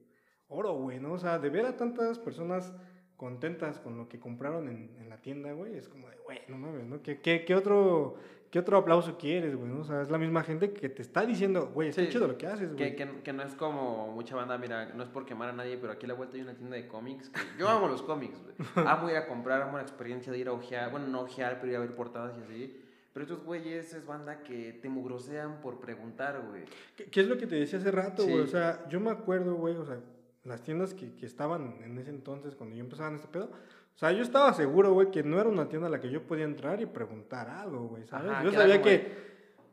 oro, güey, ¿no? O sea, de ver a tantas personas contentas con lo que compraron en, en la tienda, güey, es como de, güey, no mames, ¿no? ¿Qué, qué, qué otro, ¿Qué otro aplauso quieres, güey? ¿no? O sea, es la misma gente que te está diciendo, güey, está Sí. chido lo que haces, güey. Que, que, que no es como mucha banda, mira, no es por quemar a nadie, pero aquí a la vuelta hay una tienda de cómics. que yo amo los cómics, güey. <laughs> Amo ir a comprar, amo la experiencia de ir a ojear, bueno, no ojear, pero ir a ver portadas y así. Pero estos güeyes es banda que te mugrosean por preguntar, güey. ¿Qué, qué es lo que te decía hace rato, Sí. güey? O sea, yo me acuerdo, güey, o sea, las tiendas que, que estaban en ese entonces, cuando yo empezaba en este pedo, o sea, yo estaba seguro, güey, que no era una tienda a la que yo podía entrar y preguntar algo, güey, ¿sabes? Ajá, yo sabía que,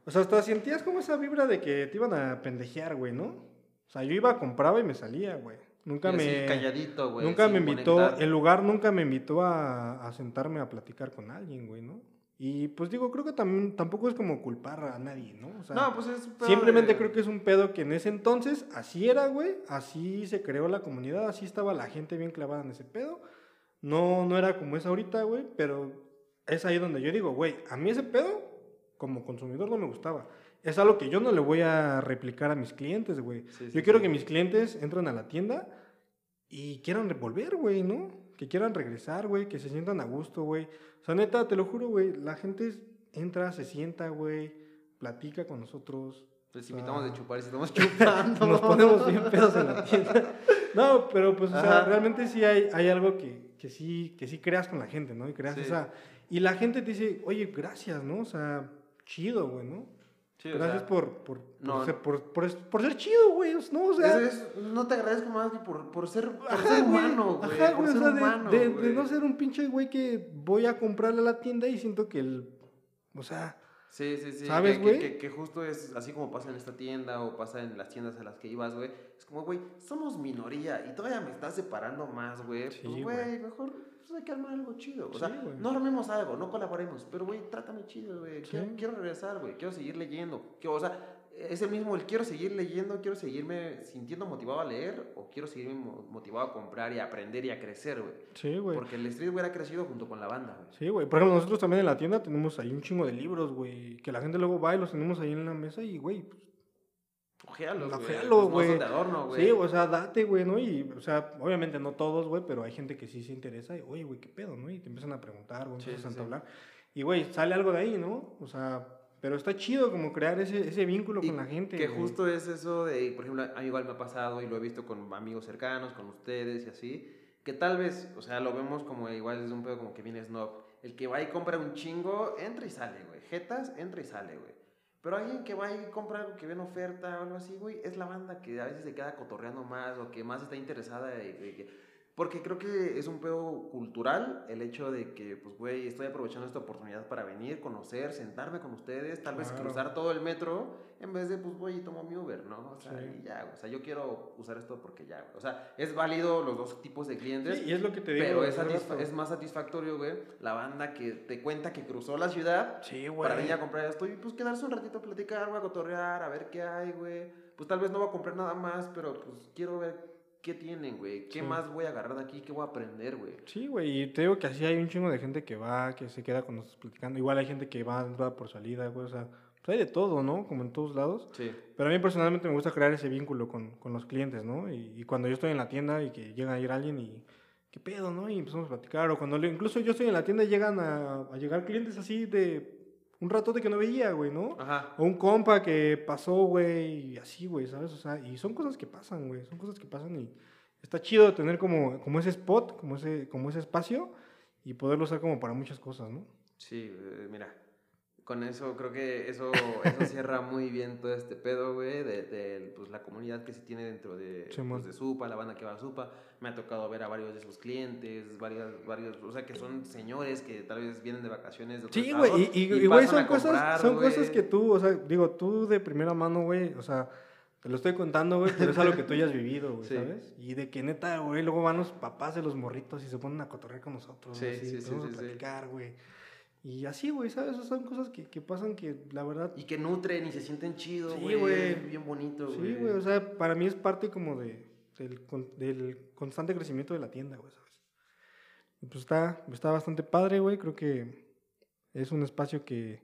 o sea, hasta sentías como esa vibra de que te iban a pendejear, güey, ¿no? O sea, yo iba, compraba y me salía, güey. Nunca me... calladito, güey. nunca me invitó, conectar. el lugar nunca me invitó a, a sentarme a platicar con alguien, güey, ¿no? Y pues digo, creo que también tampoco es como culpar a nadie, ¿no? O sea, No, pues es. pedo Simplemente de- creo que es un pedo que en ese entonces así era, güey. Así se creó la comunidad, así estaba la gente bien clavada en ese pedo. No, no era como es ahorita, güey, pero es ahí donde yo digo, güey, a mí ese pedo, como consumidor, no me gustaba. Es algo que yo no le voy a replicar a mis clientes, güey. Sí, sí, yo quiero sí. que mis clientes entren a la tienda y quieran volver, güey, ¿no? Que quieran regresar, güey, que se sientan a gusto, güey. O sea, neta, te lo juro, güey, la gente entra, se sienta, güey, platica con nosotros. Les o invitamos sea, de chupar y estamos <laughs> chupando. Nos ponemos bien pedos en la tienda. <laughs> No, pero pues, o sea, realmente sí hay, hay algo que, que sí, que sí creas con la gente, ¿no? Y creas Sí. esa... Y la gente te dice, oye, gracias, ¿no? O sea, chido, güey, ¿no? Sí, o Gracias sea, por, por, por ser, por, por, por ser chido, güey. ¿no? O sea, es- es- no te agradezco más que por, por ser, Ajá, ser güey. humano, güey. Ajá, por güey. O sea, de, humano, de- no ser un pinche güey que voy a comprarle a la tienda y siento que el. O sea, Sí, sí, sí. ¿Sabes, que- que- güey? Que, que justo es así como pasa en esta tienda o pasa en las tiendas a las que ibas, güey. Es como, güey, somos minoría y todavía me estás separando más, güey. Sí, pues, güey. güey, mejor pues, hay que armar algo chido. O Sí, sea, güey. no armemos algo, no colaboremos, pero, güey, trátame chido, güey. Quiero, quiero regresar, güey. Quiero seguir leyendo. Quiero, o sea, es el mismo el quiero seguir leyendo, quiero seguirme sintiendo motivado a leer o quiero seguirme mo- motivado a comprar y a aprender y a crecer, güey. sí, güey. Porque el streetwear ha crecido junto con la banda, güey. Sí, güey. Por ejemplo, nosotros también en la tienda tenemos ahí un chingo de libros, güey. Que la gente luego va y los tenemos ahí en la mesa y, güey, pues, Ojealos, güey. Ojealos, Pues no güey. son de adorno, güey. Sí, o sea, date, güey, ¿no? Y, o sea, obviamente no todos, güey, pero hay gente que sí se interesa y, oye, güey, ¿qué pedo, no? Y te empiezan a preguntar, güey, Sí, empiezan sí, a hablar. Y, güey, sale algo de ahí, ¿no? O sea, pero está chido como crear ese, ese vínculo Y con la gente. Que güey. justo es eso de, por ejemplo, a mí igual me ha pasado y lo he visto con amigos cercanos, con ustedes y así, que tal vez, o sea, lo vemos como igual es un pedo como que viene snob. El que va y compra un chingo, entra y sale, güey. Jetas, entra y sale, güey. Pero alguien que va y compra algo que ve en oferta o algo así, güey, es la banda que a veces se queda cotorreando más o que más está interesada de que... Porque creo que es un pedo cultural el hecho de que, pues, güey, estoy aprovechando esta oportunidad para venir, conocer, sentarme con ustedes, tal vez Claro. cruzar todo el metro, en vez de, pues, voy y tomo mi Uber, ¿no? O sea, Sí. y ya, güey. O sea, yo quiero usar esto porque ya, güey. O sea, es válido los dos tipos de clientes. Sí, y es lo que te digo. Pero es, es más satisfactorio, güey, la banda que te cuenta que cruzó la ciudad Sí, güey. para venir a comprar esto y pues quedarse un ratito a platicar, güey, a cotorrear, a ver qué hay, güey. Pues tal vez no voy a comprar nada más, pero pues quiero ver qué tienen, güey. ¿Qué Sí. más voy a agarrar de aquí? ¿Qué voy a aprender, güey? Sí, güey, y te digo que así hay un chingo de gente que va, que se queda con nosotros platicando. Igual hay gente que va entrada por salida, güey, o sea, pues hay de todo, ¿no? Como en todos lados. Sí. Pero a mí personalmente me gusta crear ese vínculo con, con los clientes, ¿no? Y, y cuando yo estoy en la tienda y que llega a ir alguien y, ¿qué pedo, no? Y empezamos a platicar. O cuando le- incluso yo estoy en la tienda y llegan a, a llegar clientes así de un ratote que no veía, güey, ¿no? Ajá. O un compa que pasó, güey, y así, güey, ¿sabes? O sea, y son cosas que pasan, güey, son cosas que pasan y está chido tener como, como ese spot, como ese, como ese espacio y poderlo usar como para muchas cosas, ¿no? Sí, eh, mira. Con eso creo que eso, eso cierra muy bien todo este pedo, güey, de, de, pues, la comunidad que se tiene dentro de, pues, de Supa, la banda que va a Supa. Me ha tocado ver a varios de sus clientes, varias, varios, o sea, que son señores que tal vez vienen de vacaciones de Sí, güey, y, y- y, güey, son, cosas, son güey. cosas que tú, o sea, digo, tú de primera mano, güey, o sea, te lo estoy contando, güey, pero es algo que tú ya has vivido, güey, Sí. ¿sabes? Y de que neta, güey, luego van los papás de los morritos y se ponen a cotorrear con nosotros, Sí, sí, sí, sí. platicar, güey. Y así, güey, ¿sabes? Esas son cosas que, que pasan que, la verdad, Y que nutren y se sienten chidos, Sí, güey. güey. es Bien bonito, güey. Sí, güey, o sea, para mí es parte como de, del, del constante crecimiento de la tienda, güey, ¿sabes? Y pues está, está bastante padre, güey, creo que es un espacio que,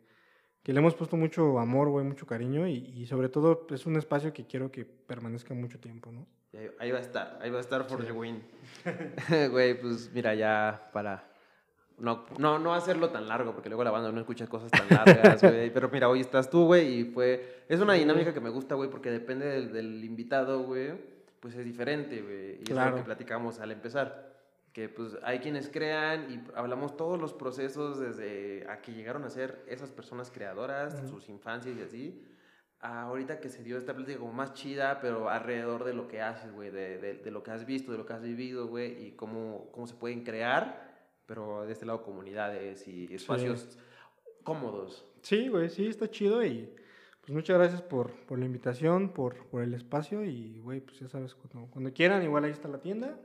que le hemos puesto mucho amor, güey, mucho cariño y, y sobre todo es un espacio que quiero que permanezca mucho tiempo, ¿no? Ahí va a estar, ahí va a estar for Sí. the win. <laughs> <laughs> Güey, pues mira, ya para no, no, no hacerlo tan largo, porque luego la banda no escucha cosas tan largas, güey. <laughs> Pero mira, hoy estás tú, güey, y fue... Es una dinámica que me gusta, güey, porque depende del, del invitado, güey, pues es diferente, güey. Y es Claro. lo que platicamos al empezar. Que pues hay quienes crean y hablamos todos los procesos desde a que llegaron a ser esas personas creadoras, Ujú. sus infancias y así, a ahorita que se dio esta plática como más chida, pero alrededor de lo que haces, güey, de, de, de lo que has visto, de lo que has vivido, güey, y cómo, cómo se pueden crear, pero de este lado comunidades y espacios cómodos. Sí, güey, sí, está chido y pues muchas gracias por, por la invitación, por, por el espacio y, güey, pues ya sabes, cuando, cuando quieran, igual ahí está la tienda.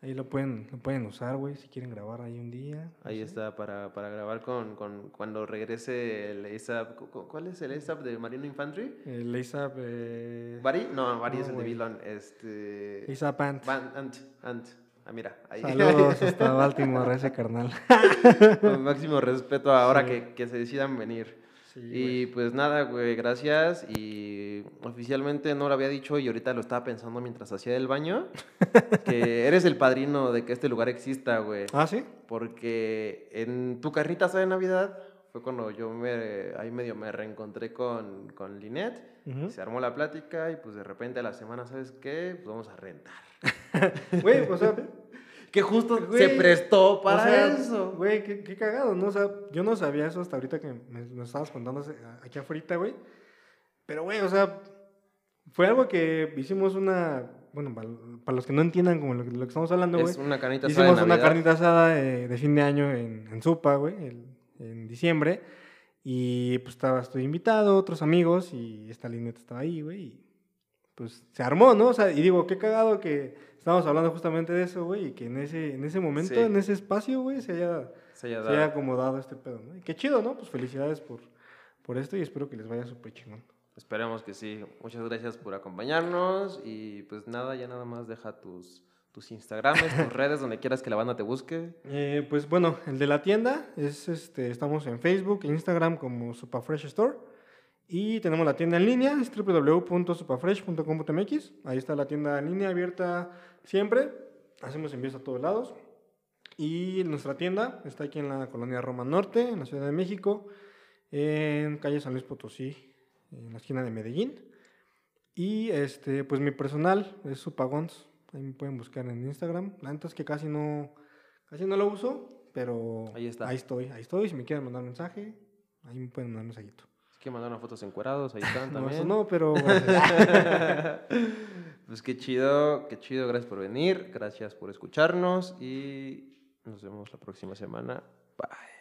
Ahí lo pueden, lo pueden usar, güey, si quieren grabar ahí un día. no Ahí sé. está para, para grabar con, con cuando regrese el ASAP. cu- cu- ¿Cuál es el ASAP de Marino Infantry? El ASAP, eh, ¿Bari? No, Bari No, es el de güey. Vilon. Este. ASAP Ant. Ant, Ant. Ah, mira, ahí. Saludos hasta <laughs> Baltimore, ese carnal. Con máximo respeto ahora Sí. que, que se decidan venir. Sí, Y pues nada, güey, gracias. Y oficialmente no lo había dicho y ahorita lo estaba pensando mientras hacía el baño. <laughs> que eres el padrino de que este lugar exista, güey. Ah, sí. Porque en tu carnita asada de Navidad fue cuando yo me, ahí medio me reencontré con, con Linet. Se armó la plática y pues de repente a la semana, ¿sabes qué? Pues vamos a rentar. <laughs> Güey, o sea, Que justo Güey, se prestó para o sea, eso. Güey, qué, qué cagado, ¿no? O sea, yo no sabía eso hasta ahorita que me, me estabas contando aquí afuera, güey. Pero, güey, o sea, fue algo que hicimos una. Bueno, para, para los que no entiendan como lo, que- lo que estamos hablando, güey. Es una carnita asada de Hicimos una carnita asada de fin de año en, en Supa, güey, en diciembre. Y pues estaba, estoy invitado, otros amigos, y esta lineta estaba ahí, güey. Pues se armó, ¿no? O sea, y digo, qué cagado que estábamos hablando justamente de eso, güey, y que en ese, en ese momento, Sí. en ese espacio, güey, se haya, Se haya se haya dado. acomodado este pedo, ¿no? Y qué chido, ¿no? Pues felicidades por, por esto y espero que les vaya súper chingón. Esperemos que sí. Muchas gracias por acompañarnos y pues nada, ya nada más deja tus, tus Instagrames, tus <laughs> redes, donde quieras que la banda te busque. Eh, pues bueno, el de la tienda es este, estamos en Facebook Instagram como Supafresh Store. Y tenemos la tienda en línea, es www.supafresh.com.mx. Ahí está la tienda en línea abierta siempre. Hacemos envíos a todos lados. Y nuestra tienda está aquí en la colonia Roma Norte, en la Ciudad de México, en calle San Luis Potosí, en la esquina de Medellín. Y este, pues mi personal es Supagons. Ahí me pueden buscar en Instagram. La neta es que casi no, casi no lo uso, pero Ahí está. Ahí estoy, ahí estoy. Si me quieren mandar mensaje, ahí me pueden mandar mensajito. Si quieren mandar unas fotos encuerados, ahí están <laughs> No, también. eso no, pero <laughs> pues qué chido, qué chido, gracias por venir, gracias por escucharnos y nos vemos la próxima semana. Bye.